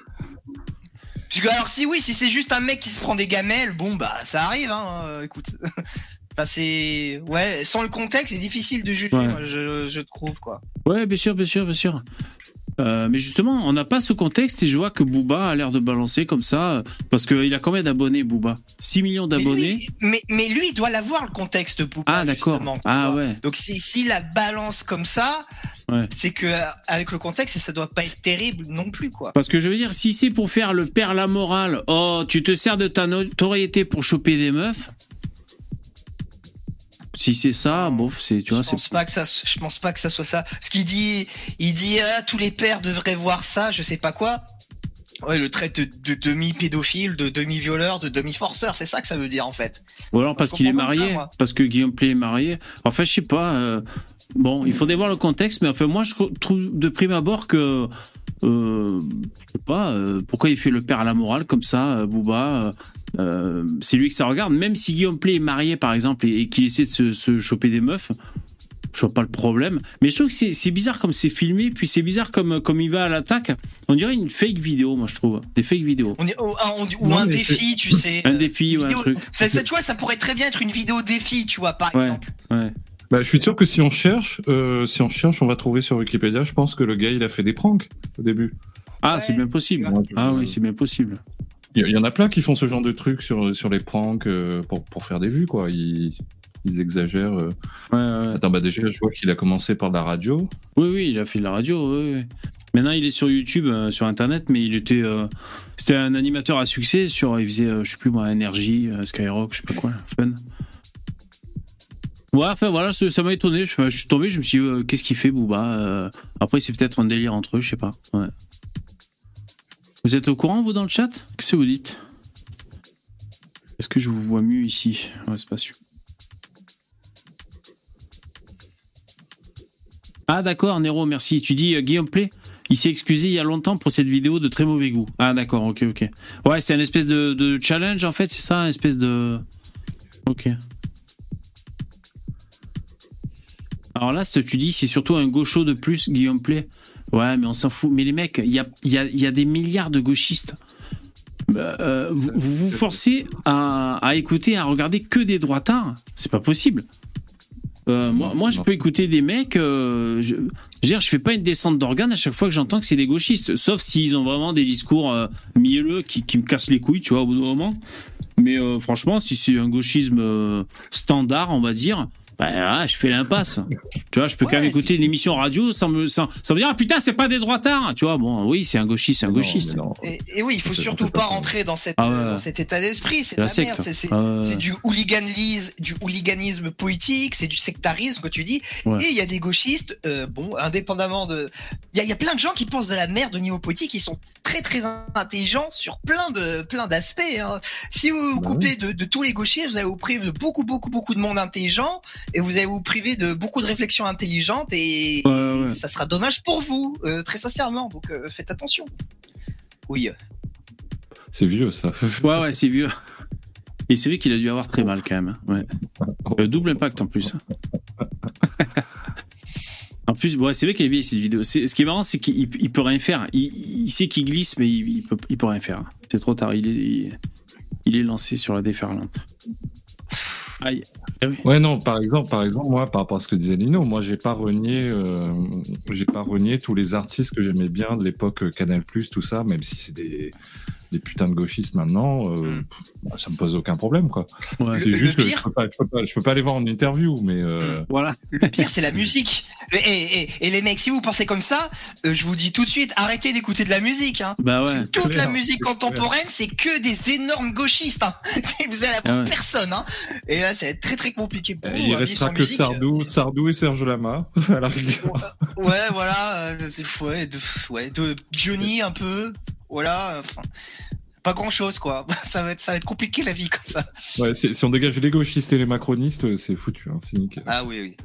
Parce que, alors si oui, si c'est juste un mec qui se prend des gamelles, bon bah ça arrive, hein. euh, écoute. Enfin, c'est ouais, sans le contexte, c'est difficile de juger, Ouais. moi, je, je trouve quoi. Ouais, bien sûr, bien sûr, bien sûr. Euh, mais justement, on n'a pas ce contexte et je vois que Booba a l'air de balancer comme ça. euh, Parce qu'il a combien d'abonnés, Booba? 6 millions d'abonnés? mais, mais lui, il doit l'avoir le contexte Booba, Ah, d'accord. Ah, ouais. Donc si, si la balance comme ça, Ouais. c'est que euh, avec le contexte, ça doit pas être terrible non plus quoi. Parce que je veux dire, si c'est pour faire le père la morale, oh, tu te sers de ta notoriété pour choper des meufs. Si c'est ça, bon, c'est, tu vois, je pense pas que ça, je pense pas que ça soit ça. Ce qu'il dit, il dit ah, tous les pères devraient voir ça, je sais pas quoi. Ouais, le traite de, de demi-pédophile, de demi-violeur, de demi-forceur, c'est ça que ça veut dire en fait. Ou alors parce qu'il est ça, marié, parce que Guillaume Play est marié. Enfin, je sais pas. euh, bon, il faudrait voir le contexte, mais enfin, moi, je trouve de prime abord que. Euh, je sais pas, euh, pourquoi il fait le père à la morale comme ça, euh, Booba euh, C'est lui que ça regarde. Même si Guillaume Play est marié, par exemple, et, et qu'il essaie de se, se choper des meufs, Je vois pas le problème. Mais je trouve que c'est bizarre comme c'est filmé, puis c'est bizarre comme, comme il va à l'attaque. On dirait une fake vidéo, moi, je trouve. Des fake vidéos. On est, ou un, ou Non, un défi, tu sais. Un défi ou un vidéo- truc. Ça, ça, tu vois, ça pourrait très bien être une vidéo défi, tu vois, par Ouais. exemple. Ouais. Bah, je suis sûr que si on cherche, euh, si on cherche, on va trouver sur Wikipédia. Je pense que le gars, il a fait des pranks au début. Ah, Ouais. c'est bien possible. Ah oui, c'est bien possible. Il y, en a plein qui font ce genre de trucs sur, sur les pranks euh, pour, pour faire des vues, quoi. Ils, ils exagèrent. euh. Ouais, ouais. Attends, bah déjà, je vois qu'il a commencé par la radio. Oui, oui, il a fait de la radio. Oui, oui. Maintenant, il est sur YouTube, euh, sur Internet, mais il était, euh, c'était un animateur à succès. Sur, il faisait, euh, je sais plus moi, Energy, euh, Skyrock, je sais pas quoi, Fun. Ouais, enfin voilà, ça m'a étonné. Je, suis tombé, je me suis dit, euh, qu'est-ce qu'il fait, Booba Euh, Après, c'est peut-être un délire entre eux, je sais pas. Vous êtes au courant, vous, dans le chat? Qu'est-ce que vous dites? Est-ce que je vous vois mieux ici? Ouais, c'est pas sûr. Ah d'accord, Nero, merci. Tu dis euh, Guillaume Play il s'est excusé il y a longtemps pour cette vidéo de très mauvais goût. Ah d'accord, ok, ok. Ouais, c'est un espèce de, de challenge en fait, c'est ça, un espèce de... Ok. Alors là, ce que tu dis, c'est surtout un gaucho de plus, Guillaume Play. Ouais, mais on s'en fout. Mais les mecs, il y a, y, a, y a des milliards de gauchistes. Bah, euh, vous, vous forcez à, à écouter, à regarder que des droitards. C'est pas possible. Euh, moi, moi, je peux écouter des mecs. euh, je, je veux dire, je fais pas une descente d'organes à chaque fois que j'entends que c'est des gauchistes, sauf s'ils ont vraiment des discours euh, mielleux qui, qui me cassent les couilles, tu vois, au bout d'un moment. Mais franchement, si c'est un gauchisme standard, on va dire, bah, ah, je fais l'impasse. tu vois, je peux quand Ouais, même écouter une émission radio sans me, sans, sans me dire, ah putain, c'est pas des droitards. Tu vois, bon, oui, c'est un gauchiste, c'est un Non, gauchiste. non. Et, et oui, il faut surtout pas rentrer dans, cette, Ah ouais. euh, dans cet état d'esprit. C'est de la merde. C'est- c'est du hooliganisme, du hooliganisme politique, c'est du sectarisme, que tu dis. Ouais. Et il y a des gauchistes, euh, bon, indépendamment de. Il y a, il y a plein de gens qui pensent de la merde au niveau politique, ils sont très très intelligents sur plein de plein d'aspects. hein. Si vous vous Bah coupez de, de tous les gauchistes, vous allez vous priver de beaucoup beaucoup beaucoup de monde intelligent et vous allez vous priver de beaucoup de réflexions intelligentes et Ouais, ouais. ça sera dommage pour vous, euh, très sincèrement. Donc euh, faites attention. Oui. C'est vieux, ça. Ouais, ouais, c'est vieux. Et c'est vrai qu'il a dû avoir très mal quand même. hein. Ouais. Euh, double impact en plus. En plus, ouais, c'est vrai qu'elle est vieille cette vidéo. Ce qui est marrant, c'est qu'il il peut rien faire. Il, il sait qu'il glisse, mais il, il peut, il peut rien faire. C'est trop tard. Il est, il, il est lancé sur la déferlante. Aïe. Ah oui. Ouais, non, par exemple, par exemple, moi, par rapport à ce que disait Lino, moi, j'ai pas renié, euh, j'ai pas renié tous les artistes que j'aimais bien de l'époque euh, Canal+, tout ça, même si c'est des, des putains de gauchistes maintenant, euh, Mm. pff, bah, ça me pose aucun problème, quoi. Ouais. C'est juste que je peux, pas, je, peux pas, je peux pas les voir en interview, mais euh, Voilà. Le pire, c'est la musique. Et, et- et- et les mecs, si vous pensez comme ça, euh, je vous dis tout de suite, arrêtez d'écouter de la musique. Hein. Bah ouais. Toute clair, la musique contemporaine, c'est que des énormes gauchistes. Hein. vous allez apprendre Ah ouais. personne. Hein. Et là, ça va être très très compliqué pour vous. il hein, restera que musique. Sardou, Sardou et Serge Lama, à la rigueur. Ouais, voilà. euh, c'est ouais, de, ouais, de Johnny un peu. Voilà. Enfin, pas grand chose quoi. Ça va être, ça va être compliqué la vie comme ça. Ouais, si on dégage les gauchistes et les macronistes, euh, c'est foutu, hein, c'est nickel. Ah oui, oui.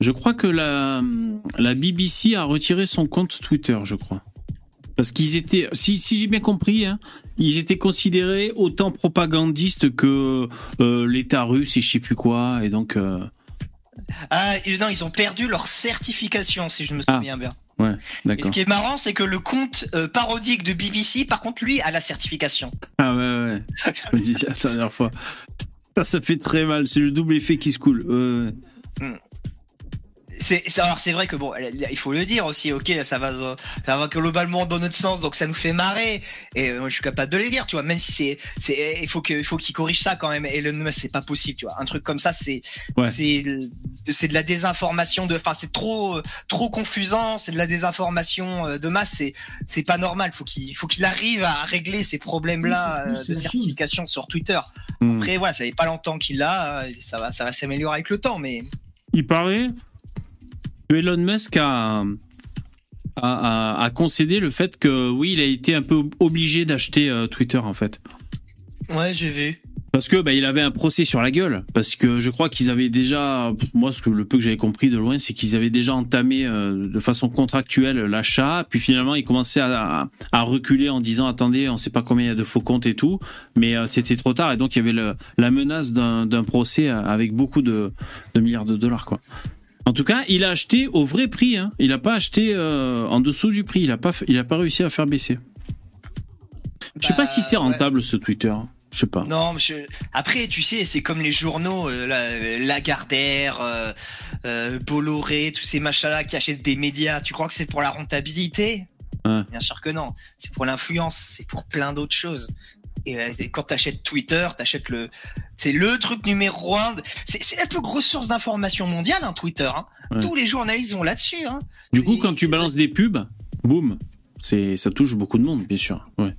Je crois que la, la BBC a retiré son compte Twitter, je crois. Parce qu'ils étaient, si, si j'ai bien compris, hein, ils étaient considérés autant propagandistes que euh, l'État russe et je sais plus quoi. Et donc, euh, Ah non, ils ont perdu leur certification si je me Ah. souviens bien. ouais, Et ce qui est marrant, c'est que le compte euh, parodique de BBC, par contre, lui, a la certification. Ah ouais, ouais. ouais. Je me disais la dernière fois. Ça, ça fait très mal. C'est le double effet qui se coule. Ouais, ouais. C'est, c'est- alors c'est vrai que bon, il faut le dire aussi, ok, ça va, ça va globalement dans notre sens, donc ça nous fait marrer. Et euh, moi, je suis capable de le dire, tu vois, même si c'est, c'est, il faut que, il faut qu'il corrige ça quand même. Et le Musk, c'est pas possible, tu vois. Un truc comme ça, c'est, Ouais. c'est, c'est de la désinformation de, enfin, c'est trop, trop confusant, c'est de la désinformation euh, de masse. C'est, c'est pas normal. Faut qu'il, faut qu'il arrive à régler ces problèmes-là Oui, euh, de certification sur Twitter. Hmm. Après, voilà, ça fait pas longtemps qu'il l'a, euh, ça va, ça va s'améliorer avec le temps, mais. Il paraît Elon Musk a, a, a- a concédé le fait que oui, il a été un peu obligé d'acheter euh, Twitter en fait. Ouais, j'ai vu. Parce que bah, il avait un procès sur la gueule. Parce que je crois qu'ils avaient déjà, moi ce que le peu que j'avais compris de loin, c'est qu'ils avaient déjà entamé euh, de façon contractuelle l'achat. Puis finalement, ils commençaient à, reculer en disant attendez, on sait pas combien il y a de faux comptes et tout. Mais euh, c'était trop tard et donc il y avait le, la menace d'un d'un procès avec beaucoup de, de milliards de dollars quoi. En tout cas, il a acheté au vrai prix. Hein. Il n'a pas acheté euh, en dessous du prix. Il n'a pas, il a pas réussi à faire baisser. Je sais pas si c'est Bah, ouais. rentable ce Twitter. Je sais pas. Non, monsieur. Après, tu sais, c'est comme les journaux, euh, la- Lagardère, euh, euh, Bolloré, tous ces machins-là qui achètent des médias. Tu crois que c'est pour la rentabilité? Ouais. Bien sûr que non. C'est pour l'influence, c'est pour plein d'autres choses. Et, euh, et quand t'achètes Twitter, t'achètes le, c'est le truc numéro un. C'est la plus grosse source d'information mondiale, hein, Twitter. Hein. Ouais. Tous les journalistes vont là-dessus. Hein. Du coup, quand tu balances des pubs, boum, c'est ça touche beaucoup de monde, bien sûr. Ouais.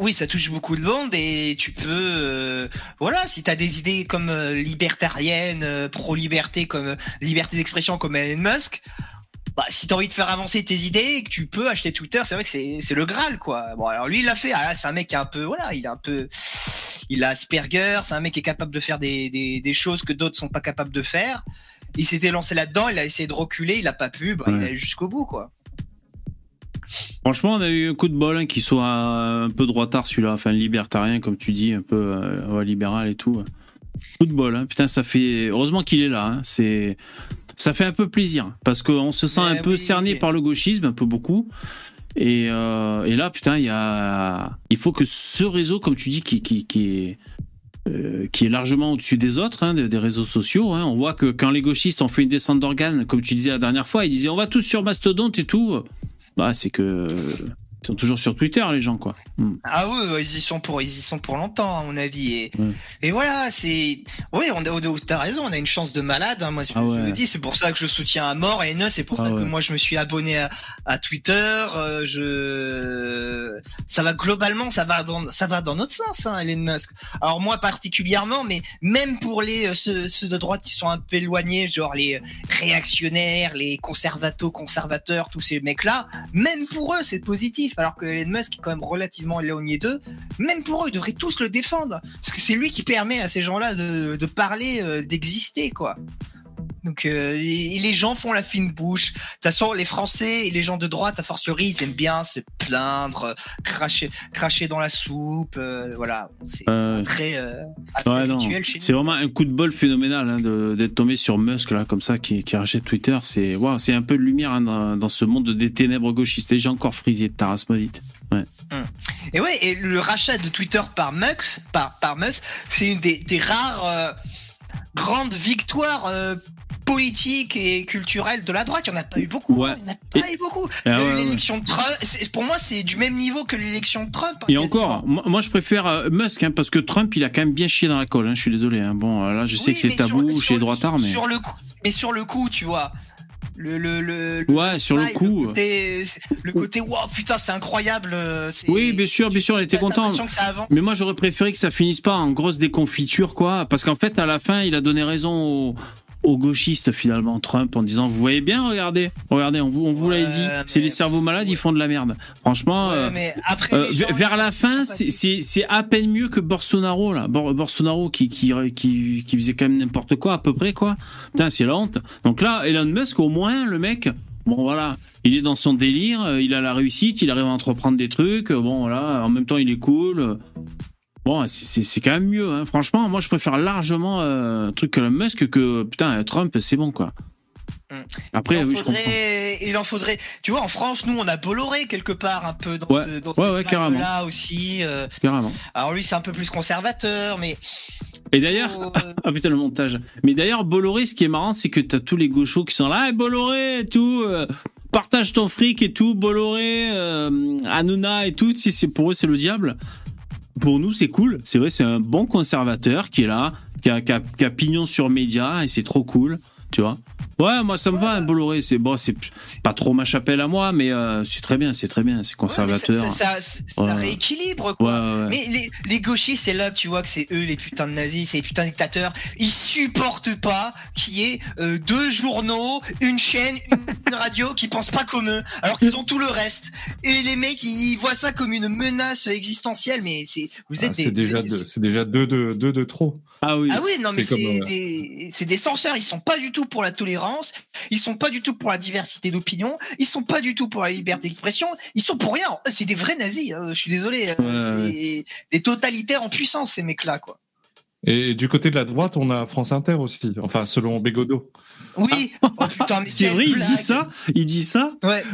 Oui, ça touche beaucoup de monde et tu peux, euh, voilà, si t'as des idées comme euh, libertariennes, euh, pro-liberté, comme euh, liberté d'expression comme Elon Musk, bah, si t'as envie de faire avancer tes idées que tu peux acheter Twitter, c'est vrai que c'est le Graal, quoi. Bon, alors lui, il l'a fait. Ah, c'est un mec qui est un peu, voilà, il est un peu, il a Asperger, c'est un mec qui est capable de faire des, des, des choses que d'autres sont pas capables de faire. Il s'était lancé là-dedans, il a essayé de reculer, il a pas pu, bah, il est allé jusqu'au bout, quoi. Franchement, on a eu un coup de bol hein, qu'il soit un peu droitard celui-là, enfin libertarien comme tu dis, un peu euh, libéral et tout. Coup de bol, hein. putain, ça fait. Heureusement qu'il est là. hein. C'est, ça fait un peu plaisir parce qu'on se sent Mais un peu oui. cerné par le gauchisme, un peu beaucoup. Et, euh, et là, putain, il y a, il faut que ce réseau, comme tu dis, qui, qui, qui est euh, qui est largement au-dessus des autres, hein, des, des réseaux sociaux. hein. On voit que quand les gauchistes ont fait une descente d'organes, comme tu disais la dernière fois, ils disaient on va tous sur Mastodonte et tout. Bah, c'est que ils sont toujours sur Twitter, les gens, quoi. Hmm. Ah oui, ouais, ils y sont pour, ils y sont pour longtemps, à mon avis. Et, Ouais. et voilà, c'est, oui, on a, t'as raison, on a une chance de malade. hein, moi, je, Ah ouais. je le dis, c'est pour ça que je soutiens à mort et c'est pour Ah ça ouais. que moi je me suis abonné à, à Twitter. euh, je, ça va globalement, ça va dans, ça va dans notre sens, hein, Elon Musk. Alors moi particulièrement, mais même pour les euh, ceux, ceux de droite qui sont un peu éloignés, genre les réactionnaires, les conservato conservateurs, tous ces mecs-là, même pour eux c'est positif. Alors que Elon Musk est quand même relativement éloigné d'eux, même pour eux ils devraient tous le défendre, parce que c'est lui qui permet à ces gens-là de, parler, euh, d'exister, quoi. Donc euh, et- les gens font la fine bouche. De toute façon, les Français et les gens de droite, a fortiori, ils aiment bien se plaindre, cracher, cracher dans la soupe. euh, voilà, c'est Ouais. très euh, assez Ouais, non. habituel chez C'est vraiment un coup de bol phénoménal hein, d'être tombé sur Musk là comme ça qui, qui rachète Twitter. C'est waouh, c'est un peu de lumière hein, dans, dans ce monde des ténèbres gauchistes. Et j'ai encore frisé de Taras maudite. Et ouais, et le rachat de Twitter par Musk, par, par Musk, c'est une des, des rares grandes victoires politiques et culturelles de la droite. Il n'y en a pas eu beaucoup. Ouais. hein, Il n'y en a pas eu beaucoup. Ah ouais, ouais. l'élection de Trump. Pour moi, c'est du même niveau que l'élection de Trump. hein, Et encore, moi, moi, je préfère euh, Musk hein, parce que Trump il a quand même bien chié dans la colle. Hein, je suis désolé. Bon, là je sais Oui, que c'est tabou sur- chez les droitards, mais Sur le coup, mais sur le coup, tu vois. Le, le, le, ouais, sur le coup. Le côté, le côté wow, putain, c'est incroyable. euh, Oui, bien sûr, bien sûr, elle était avance. Mais moi, j'aurais préféré que ça finisse pas en grosse déconfiture, quoi. Parce qu'en fait, à la fin, il a donné raison aux, aux gauchistes, finalement, Trump, en disant, vous voyez bien, regardez, regardez, on vous, on vous Ouais, dit. C'est les cerveaux malades, ils font de la merde. Franchement, Ouais, euh, mais après, euh, gens, vers la fin, c'est- à peine mieux que Bolsonaro, là. Bolsonaro qui, qui, qui, qui faisait quand même n'importe quoi, à peu près, quoi. Putain, c'est la honte. Donc là, Elon Musk, au moins, le mec, bon, voilà. Il est dans son délire, euh, il a la réussite, il arrive à entreprendre des trucs, bon, voilà. En même temps, il est cool. Bon, c'est- quand même mieux, hein. franchement. Moi, je préfère largement euh, un truc que Musk que putain Trump, c'est bon quoi. Mm. Après, il, en oui, je comprends. faudrait, il en faudrait. Tu vois, en France, nous, on a Bolloré quelque part un peu dans Ouais. ce, dans Ouais, ouais, carrément. là aussi. euh. Carrément. alors lui, c'est un peu plus conservateur, mais. Et d'ailleurs, euh, ah putain le montage. Mais d'ailleurs, Bolloré, ce qui est marrant, c'est que t'as tous les gauchos qui sont là, ah, Bolloré et tout. euh, partage ton fric et tout, Bolloré, Hanouna et tout. Si c'est pour eux, c'est le diable. Pour nous, c'est cool. C'est vrai, c'est un bon conservateur qui est là, qui a, qui pignon sur média et c'est trop cool. Tu vois. Ouais, moi ça me va, un Bolloré. C'est bon, c'est pas trop ma chapelle à moi, mais euh, c'est très bien, c'est très bien, c'est conservateur. ça, ça, ça- ça Ouais. rééquilibre, quoi. ouais, ouais. Mais les, les gauchistes, c'est là que tu vois que c'est eux les putains de nazis, c'est les putains de dictateurs. Ils supportent pas qu'il y ait euh, deux journaux, une chaîne, une radio qui pensent pas comme eux, alors qu'ils ont tout le reste. Et les mecs, ils voient ça comme une menace existentielle. Mais c'est vous Ah, êtes des, c'est déjà, deux- c'est déjà deux, de deux de trop. Ah oui. Ah oui, non mais C'est euh, des c'est des censeurs, ils sont pas du tout pour la tolérance, ils sont pas du tout pour la diversité d'opinion, ils sont pas du tout pour la liberté d'expression, ils sont pour rien. C'est des vrais nazis, hein, je suis désolé, Ouais, c'est des totalitaires en puissance ces mecs-là quoi. Et du côté de la droite, on a France Inter aussi. Enfin, selon Bégodeau. Oui. Oh putain, mais C'est quelle vrai, il dit ça Il dit ça Ouais.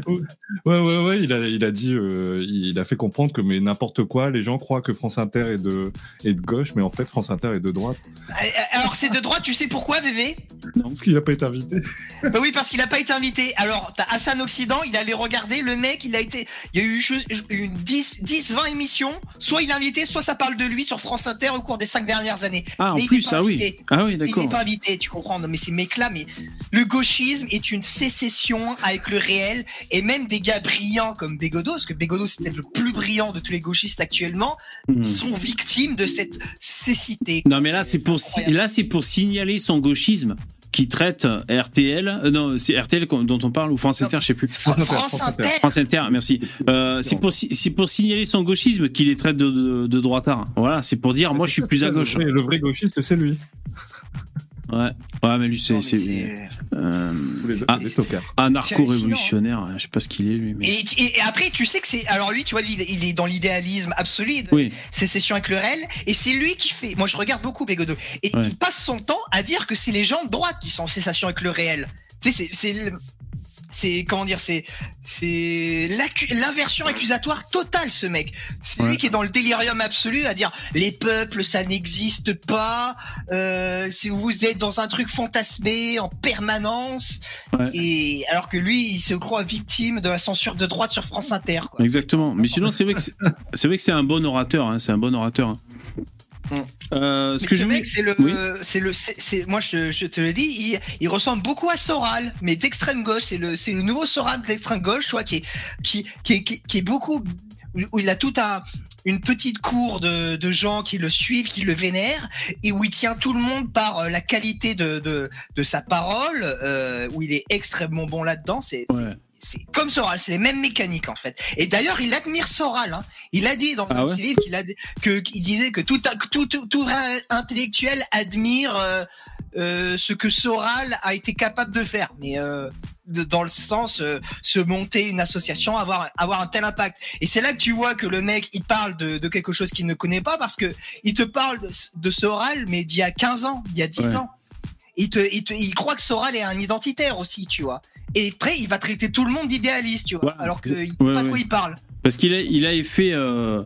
Ouais, ouais, ouais. Il a, il a dit, euh, il a fait comprendre que mais n'importe quoi. Les gens croient que France Inter est de, est de gauche, mais en fait, France Inter est de droite. Euh, Alors c'est de droite, tu sais pourquoi, VV Parce qu'il n'a pas été invité. Bah oui, parce qu'il a pas été invité. Alors, t'as Hassan Occident, il allait regarder, le mec, il a été. Il y a eu une 10, 10 20 émissions. Soit il est invité, soit ça parle de lui sur France Inter au cours des 5 dernières années. Ah, en Mais il plus, pas ah oui. Ah oui, Il d'accord. n'est pas invité, tu comprends. Non, mais ces mecs-là, mais le gauchisme est une sécession avec le réel. Et même des gars brillants comme Bégodeau, parce que Bégodeau, c'est peut-être le plus brillant de tous les gauchistes actuellement, Hmm. sont victimes de cette cécité. Non, mais là, c'est pour, si- là, c'est pour signaler son gauchisme qui traite RTL. euh, non, c'est RTL dont on parle ou France Non. Inter, je sais plus. France, Inter, France Inter. France Inter, merci. Euh, c'est pour, pour signaler son gauchisme qu'il les traite de, de, de droitard. Voilà, c'est pour dire, moi, je suis plus à gauche. Le vrai, le vrai gauchiste, c'est lui. Ouais, ouais, mais lui, c'est, euh, Tous les, Ah. anarcho-révolutionnaire. hein, Je sais pas ce qu'il est, lui. Mais... Et, et- et après, tu sais que c'est. Alors lui, tu vois, lui, il est dans l'idéalisme absolu Oui, sécession avec le réel. Et c'est lui qui fait. Moi, je regarde beaucoup Bégodeau. Et Ouais. il passe son temps à dire que c'est les gens de droite qui sont en sécession avec le réel. Tu sais, c'est. C'est comment dire c'est c'est l'inversion accusatoire totale ce mec c'est Ouais. lui qui est dans le délirium absolu à dire les peuples ça n'existe pas euh, si vous êtes dans un truc fantasmé en permanence Ouais. et alors que lui il se croit victime de la censure de droite sur France Inter quoi. exactement. Mais sinon, c'est vrai que c'est, c'est vrai que c'est un bon orateur. Hein, c'est un bon orateur. hein. Euh, ce Mais que ce je mec, c'est le, Oui. c'est le, c'est, moi je, je te le dis, il, il ressemble beaucoup à Soral, mais d'extrême gauche. C'est le, c'est le nouveau Soral d'extrême gauche, tu vois, qui est, qui, qui est, qui, qui est beaucoup, où il a tout un, une petite cour de, de gens qui le suivent, qui le vénèrent, et où il tient tout le monde par euh, la qualité de, de, de sa parole, euh, où il est extrêmement bon là-dedans. C'est- Ouais. C'est comme Soral, c'est les mêmes mécaniques en fait. Et d'ailleurs, il admire Soral. Hein. Il a dit dans Ah un ouais petit livre qu'il a que qu'il disait que tout tout tout, tout vrai intellectuel admire euh, euh, ce que Soral a été capable de faire, mais euh, de- dans le sens se monter une association, avoir avoir un tel impact. Et c'est là que tu vois que le mec il parle de, de quelque chose qu'il ne connaît pas parce que il te parle de, de Soral, mais d'il y a 15 ans, il y a 10 Ouais. ans. Il te, il te, il croit que Soral est un identitaire aussi, tu vois. Et après, il va traiter tout le monde d'idéaliste, tu vois. Ouais. Alors qu'il ne sait Ouais, pas de ouais. quoi il parle. Parce qu'il a, il avait fait, euh,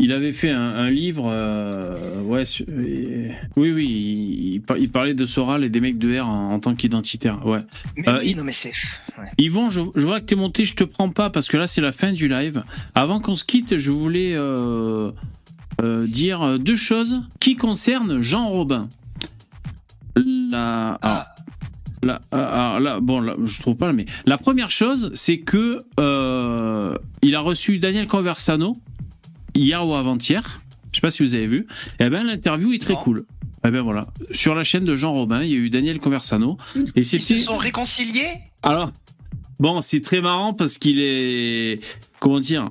il avait fait un, un livre, euh, ouais, sur- euh, oui, oui, il, il par- il parlait de Soral et des mecs de R en, en tant qu'identitaire, ouais. Mais Euh, oui, il- non, mais c'est. ouais. Yvon, je, je vois que t'es monté, je te prends pas parce que là c'est la fin du live. Avant qu'on se quitte, je voulais euh, euh, dire deux choses qui concernent Jean Robin. La, Ah, la- alors là, bon, là, je trouve pas, mais la première chose, c'est que euh, il a reçu Daniel Conversano hier ou avant-hier. Je sais pas si vous avez vu. Et ben l'interview est très Non. cool. Et ben voilà, sur la chaîne de Jean Robin, il y a eu Daniel Conversano et ils se sont réconciliés? Alors, bon, c'est très marrant parce qu'il est. Comment dire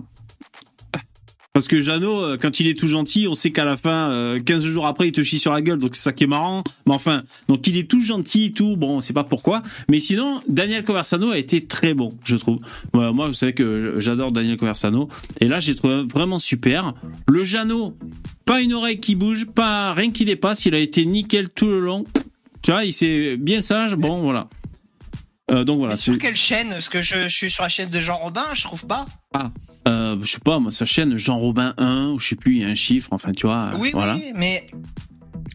Parce que Jeannot, euh, quand il est tout gentil, on sait qu'à la fin, euh, 15 jours après, il te chie sur la gueule, donc c'est ça qui est marrant. Mais enfin, donc il est tout gentil et tout, bon, on sait pas pourquoi. Mais sinon, Daniel Conversano a été très bon, je trouve. Moi, vous savez que j'adore Daniel Conversano. Et là, j'ai trouvé vraiment super. Le Jeannot, pas une oreille qui bouge, pas rien qui dépasse, il a été nickel tout le long. Tu vois, il s'est bien sage, bon, voilà. Euh, donc voilà, sur quelle chaîne? Parce que je, je suis sur la chaîne de Jean Robin, je trouve pas. Euh, je sais pas, moi, sa chaîne Jean Robin 1, ou je sais plus, il y a un chiffre, enfin, tu vois. oui, voilà. oui, mais.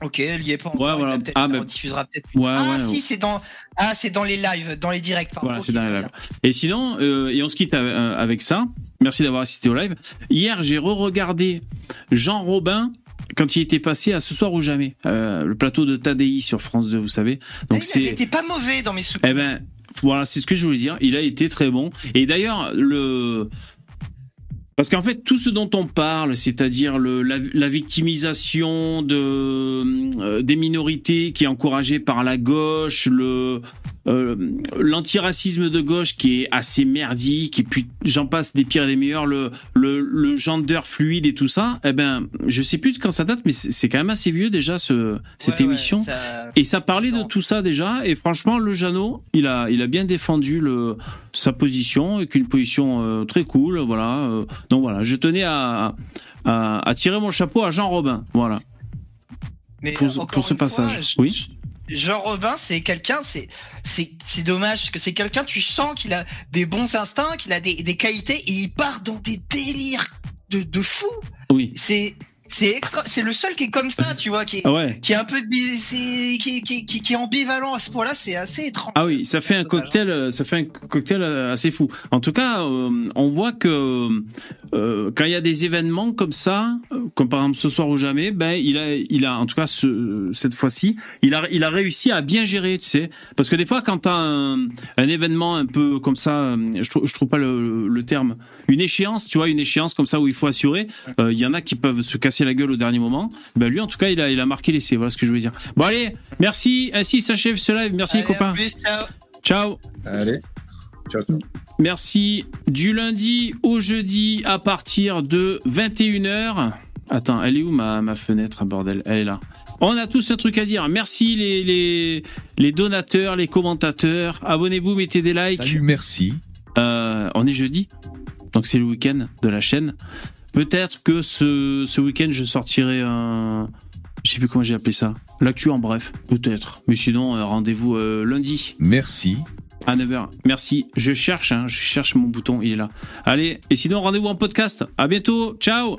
Ok, elle y est pas encore. Ouais, il voilà. peut-être- Ah, mais- rediffusera peut-être. Ouais, ah, ouais. si, c'est dans. Ah, c'est dans les lives, dans les directs. pardon. Voilà, c'est dans les lives. Et sinon, euh, et on se quitte euh, avec ça. Merci d'avoir assisté au live. Hier, j'ai re-regardé Jean Robin quand il était passé à Ce soir ou jamais, euh, le plateau de Tadei sur France 2, vous savez. Donc Ah, il c'est, été pas mauvais dans mes souvenirs. eh ben, voilà, c'est ce que je voulais dire. Il a été très bon. Et d'ailleurs, le parce qu'en fait, tout ce dont on parle, c'est-à-dire la, la victimisation euh, des minorités qui est encouragée par la gauche, le l'antiracisme de gauche qui est assez merdique, et puis j'en passe des pires et des meilleurs, le, le, le gender fluide et tout ça, eh ben, je sais plus de quand ça date, mais c'est quand même assez vieux déjà ce, cette Ouais, ouais, émission. ça- Et ça parlait de tout ça déjà. Et franchement, le Jeannot, il a, il a bien défendu le, sa position, avec une position euh, très cool. Voilà. Euh, donc voilà, je tenais à, à, à tirer mon chapeau à Jean Robin. Voilà. Mais pour, pour ce fois, passage. je- oui. Jean Robin, c'est quelqu'un, c'est c'est c'est dommage parce que c'est quelqu'un, tu sens qu'il a des bons instincts, qu'il a des, des qualités et il part dans des délires de de fou. Oui. C'est c'est extra, c'est le seul qui est comme ça, tu vois, qui est ouais. qui est un peu qui, qui, qui, qui est ambivalent à ce point-là, c'est assez étrange. Ah oui, ça fait un cocktail, euh, ça fait un cocktail euh, assez fou. En tout cas, euh, on voit que euh, quand il y a des événements comme ça, comme par exemple ce soir ou jamais, ben il a, il a, en tout cas ce, cette fois-ci, il a, il a réussi à bien gérer, tu sais, parce que des fois quand t'as un, un événement un peu comme ça, je trouve, je trouve pas le, le terme, une échéance, tu vois, une échéance comme ça où il faut assurer, euh, il y en a qui peuvent se casser la gueule au dernier moment. Ben lui, en tout cas, il a, il a marqué l'essai. Voilà ce que je veux dire. Bon allez, merci. Ainsi s'achève ce live. Merci les Allez, copains. plus, ciao. Ciao. Allez. Ciao, ciao. Merci. Du lundi au jeudi à partir de 21h. Attends, elle est où ma, ma fenêtre, bordel? Elle est là. On a tous un truc à dire. Merci les, les, les donateurs, les commentateurs. Abonnez-vous, mettez des likes. Salut, merci. Euh, on est jeudi, donc c'est le week-end de la chaîne. Peut-être que ce, ce week-end, je sortirai un... Je sais plus comment j'ai appelé ça. L'actu en bref, peut-être. Mais sinon, euh, rendez-vous euh, lundi. Merci. À 9h. Merci. Je cherche, hein, je cherche mon bouton, il est là. Allez, et sinon, rendez-vous en podcast. À bientôt. Ciao